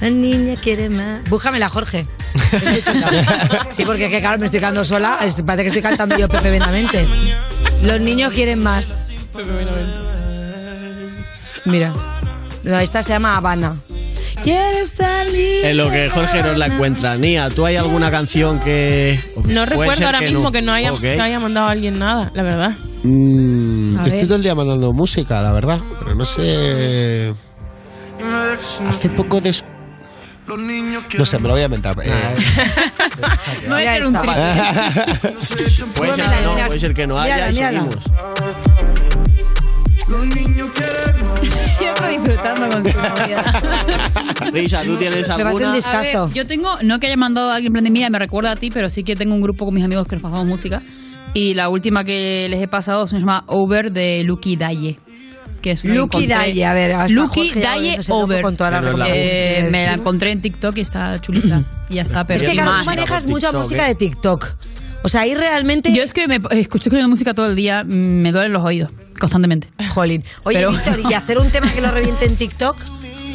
Speaker 4: Los niños quieren más. Búscamela, Jorge. <laughs> Sí, porque que claro, me estoy quedando sola. es- Parece que estoy cantando yo Pepe Benavente. Los niños quieren más. Mira. No, esta se llama Habana. ¿Quieres salir?
Speaker 3: En lo que Jorge nos la encuentra. Nia, ¿tú hay alguna canción que...?
Speaker 17: No recuerdo ahora
Speaker 3: que
Speaker 17: mismo
Speaker 3: no.
Speaker 17: que no haya,
Speaker 3: Ok.
Speaker 17: que haya mandado a alguien nada, la verdad.
Speaker 24: Mm, yo estoy todo el día mandando música, la verdad. Pero no sé. Hace poco de. No sé, me lo voy a inventar. Eh,
Speaker 28: Me <laughs> voy a
Speaker 4: Mira
Speaker 28: hacer un.
Speaker 3: Puede ser que no, puede ser que no haya y
Speaker 4: mírala.
Speaker 3: seguimos.
Speaker 28: Yo creo
Speaker 5: hablando con tu novia. <laughs>
Speaker 29: Risa, ¿tú tienes
Speaker 4: un
Speaker 29: alguna?
Speaker 4: discazo.
Speaker 5: A ver, yo tengo, no que haya mandado a alguien en plan de mira, me recuerda a ti, pero sí que tengo un grupo con mis amigos que nos pasamos música. Y la última que les he pasado se llama Over de Lucky Daye. Que es una
Speaker 4: Lucky Daye, a ver, hasta
Speaker 5: Lucky
Speaker 4: loco
Speaker 5: Over.
Speaker 4: con
Speaker 29: Pero la-
Speaker 5: Eh, me la encontré en TikTok y está chulita. y ya está, pero
Speaker 4: Es que claro,
Speaker 5: más.
Speaker 4: tú manejas mucha música
Speaker 29: ¿eh?
Speaker 4: de TikTok. O sea, ahí realmente...
Speaker 5: Yo es que me escucho escuchando música todo el día, mm, me duelen los oídos, constantemente.
Speaker 4: Jolín. Oye,
Speaker 5: Pero-
Speaker 4: Víctor, ¿y hacer un tema que lo reviente en TikTok?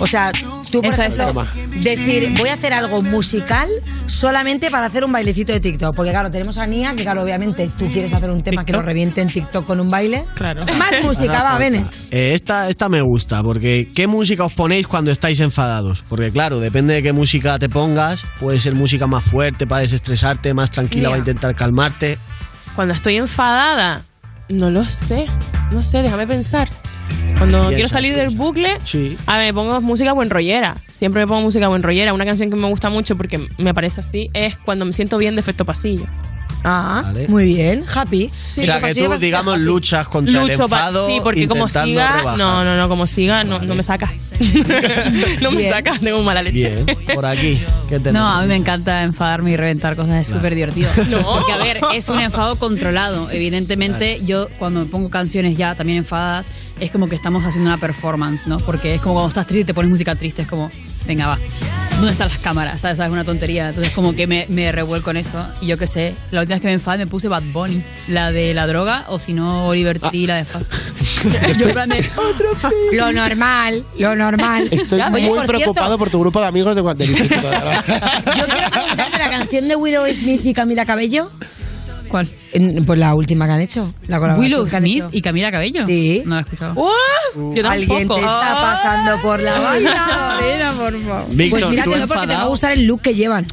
Speaker 4: O sea, tú, por ejemplo, decir, voy a hacer algo musical solamente para hacer un bailecito de TikTok. Porque, claro, tenemos a Nia, que, claro, obviamente tú quieres hacer un tema que lo reviente en TikTok con un baile.
Speaker 5: Claro.
Speaker 4: Más música, va, Bennett.
Speaker 29: Eh, esta, esta me gusta, porque ¿qué música os ponéis cuando estáis enfadados? Porque claro, depende de qué música te pongas, puede ser música más fuerte para desestresarte, más tranquila para intentar calmarte.
Speaker 17: Cuando estoy enfadada, no lo sé. No sé, déjame pensar. Cuando quiero salir del bucle,
Speaker 29: Sí.
Speaker 17: a ver, me pongo música buen rollera. Siempre me pongo música buen rollera. Una canción que me gusta mucho porque me parece así es cuando me siento bien de efecto pasillo.
Speaker 4: Ah,
Speaker 29: Vale.
Speaker 4: muy bien. Happy.
Speaker 29: o sea, que tú, digamos, luchas contra el
Speaker 17: Lucho pa-
Speaker 29: enfado
Speaker 17: sí, porque como siga,
Speaker 29: rebajar.
Speaker 17: no, no, no, como siga, no, no me saca. <laughs> no me saca, tengo mala leche.
Speaker 29: Bien, por aquí. ¿Qué
Speaker 5: No,
Speaker 29: tenemos?
Speaker 5: a mí me encanta enfadarme y reventar cosas, es súper divertido. <laughs>
Speaker 17: No.
Speaker 5: Porque, a ver, es un enfado controlado. Evidentemente, yo cuando me pongo canciones ya también enfadadas, es como que estamos haciendo una performance, ¿no? Porque es como cuando estás triste y te pones música triste, es como, venga, va. ¿Dónde están las cámaras? ¿Sabes? Es una tontería. Entonces, como que me, me revuelco en eso. Y yo qué sé, la última vez que me enfadé me puse Bad Bunny, la de la droga, o si no, Oliver Tree, la de Fa- <laughs> Yo, en plan de,
Speaker 4: Lo normal, lo normal.
Speaker 24: Estoy muy
Speaker 4: por
Speaker 24: preocupado
Speaker 4: cierto,
Speaker 24: por tu grupo de amigos de verdad.
Speaker 4: Yo quiero preguntarte la canción de Willow Smith y Camila Cabello.
Speaker 5: ¿Cuál?
Speaker 4: En- pues la última que han hecho. La colaboración
Speaker 5: Willow
Speaker 4: que han
Speaker 5: Smith
Speaker 4: hecho.
Speaker 5: y Camila Cabello.
Speaker 4: Sí.
Speaker 5: No la he escuchado.
Speaker 4: ¡Oh!
Speaker 17: Yo
Speaker 4: Alguien
Speaker 17: tampoco.
Speaker 4: te está pasando por la banda. Por favor.
Speaker 29: Víctor,
Speaker 4: pues mira
Speaker 29: ¿tú
Speaker 4: que no, porque te va a
Speaker 29: enfadado?
Speaker 4: gustar el look que llevan.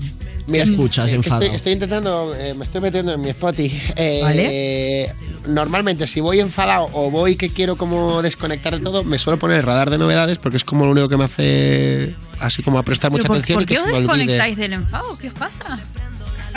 Speaker 24: Mira,
Speaker 29: escuchas
Speaker 24: eh, que
Speaker 29: enfadado?
Speaker 24: estoy, estoy intentando, eh, me estoy metiendo en mi Spotify. Eh, Normalmente, si voy enfadado o voy que quiero como desconectar de todo, me suelo poner el radar de novedades porque es como lo único que me hace así como a prestar
Speaker 5: ¿Pero
Speaker 24: mucha
Speaker 5: por,
Speaker 24: atención
Speaker 5: ¿Por
Speaker 24: y que
Speaker 5: qué
Speaker 24: se
Speaker 5: os
Speaker 24: me olvide.
Speaker 5: desconectáis del enfado? ¿Qué os pasa?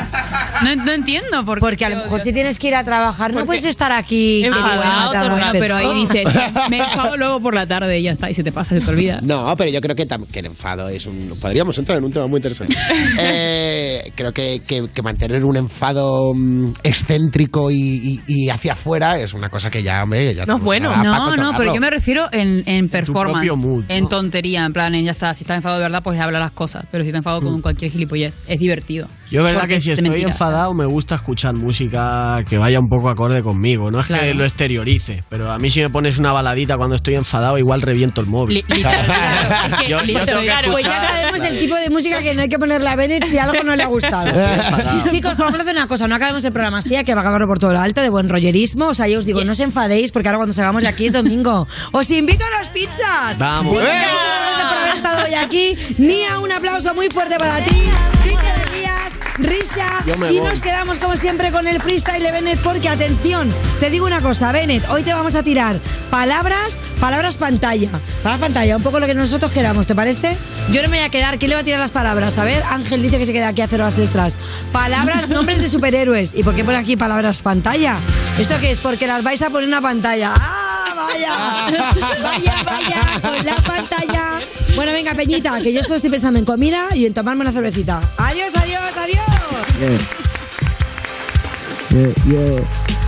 Speaker 5: <laughs> No, no entiendo. Por qué.
Speaker 4: Porque a lo mejor si tienes que ir a trabajar no puedes estar aquí.
Speaker 17: Enfadado, tornado,
Speaker 5: pero ahí dices, me <laughs> enfado luego por la tarde y ya está, y se te pasa, se te olvida.
Speaker 24: No, pero yo creo que, que el enfado es un... Podríamos entrar en un tema muy interesante. <laughs> Eh, creo que, que- que mantener un enfado mm, excéntrico y, y- y hacia afuera es una cosa que ya, hombre, ya
Speaker 17: No es bueno.
Speaker 5: No, no, pero yo me refiero en, en performance,
Speaker 29: propio mood, ¿no?
Speaker 5: en tontería, en plan, en ya está, si estás enfadado de verdad, pues habla las cosas, pero si estás enfadado con cualquier gilipollez, es divertido.
Speaker 29: Yo, verdad
Speaker 5: Porque
Speaker 29: que si
Speaker 5: es
Speaker 29: estoy
Speaker 5: mentira.
Speaker 29: enfadado, me gusta escuchar música que vaya un poco acorde conmigo. No es que lo exteriorice, pero a mí si me pones una baladita cuando estoy enfadado, igual reviento el móvil.
Speaker 5: Li- literal, <laughs> claro, es que <laughs>
Speaker 29: Yo- yo
Speaker 5: literal-
Speaker 29: tengo que
Speaker 5: claro,
Speaker 4: Pues ya <laughs> sabemos el tipo de música que no hay que ponerle a Bennett si algo no le ha gustado. Chicos, vamos a hacer una cosa. No acabemos el programa así, que va a acabarlo por todo lo alto, de buen rollerismo. O sea, yo os digo, no os enfadéis, porque ahora cuando salgamos de aquí es domingo. ¡Os invito a las pizzas!
Speaker 29: Vamos.
Speaker 4: Gracias por haber estado hoy aquí. Nia, un aplauso muy fuerte para ti.
Speaker 29: Me
Speaker 4: Y
Speaker 29: voy.
Speaker 4: nos quedamos, como siempre, con el freestyle de Bennett, porque, atención, te digo una cosa, Bennett, hoy te vamos a tirar palabras, palabras pantalla. Palabras pantalla, un poco lo que nosotros queramos, ¿te parece? Yo no me voy a quedar. ¿Quién le va a tirar las palabras? A ver, Ángel dice que se queda aquí a hacer horas extras. Palabras, <laughs> nombres de superhéroes. ¿Y por qué pone aquí palabras pantalla? ¿Esto qué es? Porque las vais a poner en una pantalla. ¡Ah, vaya! <laughs> <laughs> Vaya, vaya, con la pantalla. Bueno, venga, Peñita, que yo solo estoy pensando en comida y en tomarme una cervecita. Adiós, adiós, adiós.
Speaker 29: Yeah, yeah,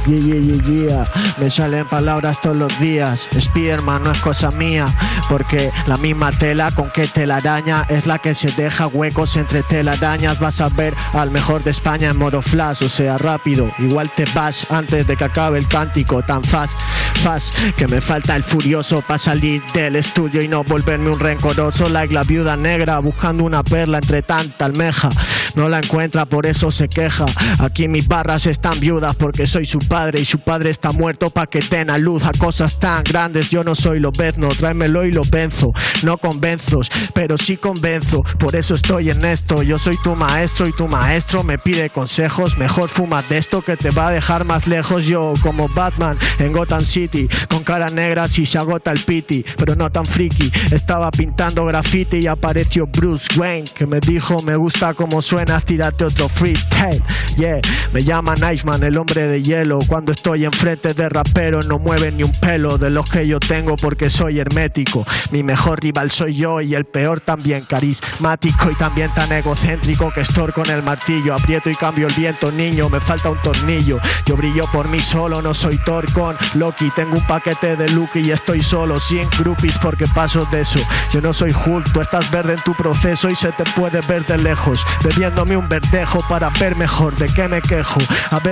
Speaker 29: yeah, yeah. Me salen palabras todos los días. Spiderman no es cosa mía, porque la misma tela con que telaraña es la que se deja huecos entre telarañas. Vas a ver al mejor de España en modo flash, o sea, rápido. Igual te vas antes de que acabe el cántico tan fast, fast, que me falta el furioso para salir del estudio y no volverme un rencoroso, like la viuda negra buscando una perla entre tanta almeja. No la encuentra, por eso se queja. Aquí mis barras están viudas porque soy su padre y su padre está muerto para que den a luz a cosas tan grandes. Yo no soy lobezno, tráemelo y lo venzo. No convenzo, pero sí convenzo. Por eso estoy en esto. Yo soy tu maestro y tu maestro me pide consejos. Mejor fuma de esto que te va a dejar más lejos. Yo, como Batman en Gotham City, con cara negra si se agota el piti, pero no tan friki. Estaba pintando graffiti y apareció Bruce Wayne que me dijo: Me gusta como suena, tírate otro freestyle. Yeah, me llaman El hombre de hielo. Cuando estoy enfrente de raperos no mueven ni un pelo de los que yo tengo porque soy hermético. Mi mejor rival soy yo y el peor también carismático y también tan egocéntrico que estor con el martillo. Aprieto y cambio el viento, niño, me falta un tornillo. Yo brillo por mí solo, no soy Thor con Loki. Tengo un paquete de Lucky y estoy solo, sin groupies porque paso de eso. Yo no soy Hulk, tú estás verde en tu proceso y se te puede ver de lejos. Bebiéndome un verdejo para ver mejor, ¿de qué me quejo?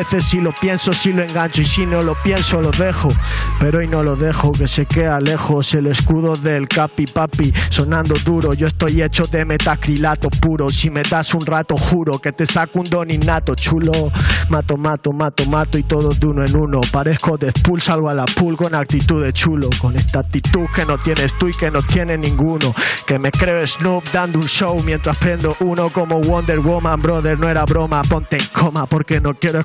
Speaker 29: Veces si lo pienso, si lo engancho y si no lo pienso, lo dejo. Pero hoy no lo dejo, que se queda lejos el escudo del capi papi sonando duro. Yo estoy hecho de metacrilato puro. Si me das un rato, juro que te saco un don innato chulo. Mato, mato, mato, mato y todo de uno en uno. Parezco Deadpool, salvo a la pool con actitud de chulo. Con esta actitud que no tienes tú y que no tiene ninguno. Que me creo Snoop dando un show mientras prendo uno como Wonder Woman, brother. No era broma, ponte en coma porque no quiero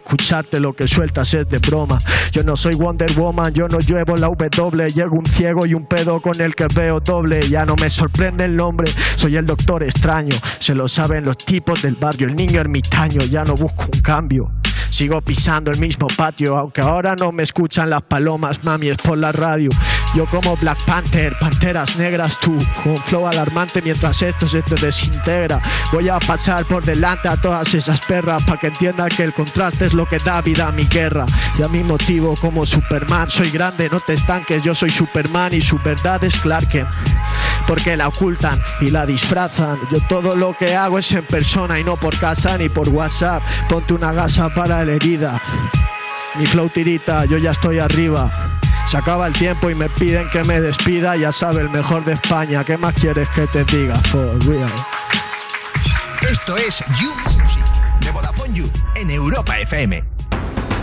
Speaker 29: Lo que sueltas es de broma. Yo no soy Wonder Woman, yo no llevo la W. Llego un ciego y un pedo con el que veo doble. Ya no me sorprende el nombre, soy el doctor extraño. Se lo saben los tipos del barrio, el niño ermitaño. Ya no busco un cambio. Sigo pisando el mismo patio, aunque ahora no me escuchan las palomas, mami, es por la radio. Yo como Black Panther, panteras negras tú, con flow alarmante mientras esto se te desintegra. Voy a pasar por delante a todas esas perras para que entiendan que el contraste es lo que da vida a mi guerra. Y a mi motivo como Superman, soy grande, no te estanques, yo soy Superman y su verdad es Clark Kent. Porque la ocultan y la disfrazan. Yo todo lo que hago es en persona y no por casa ni por WhatsApp. Ponte una gasa para herida. Mi flow tirita, yo ya estoy arriba. Se acaba el tiempo y me piden que me despida. Ya sabe, el mejor de España. ¿Qué más quieres que te diga? For real.
Speaker 15: Esto es You Music de Vodafone You en Europa FM.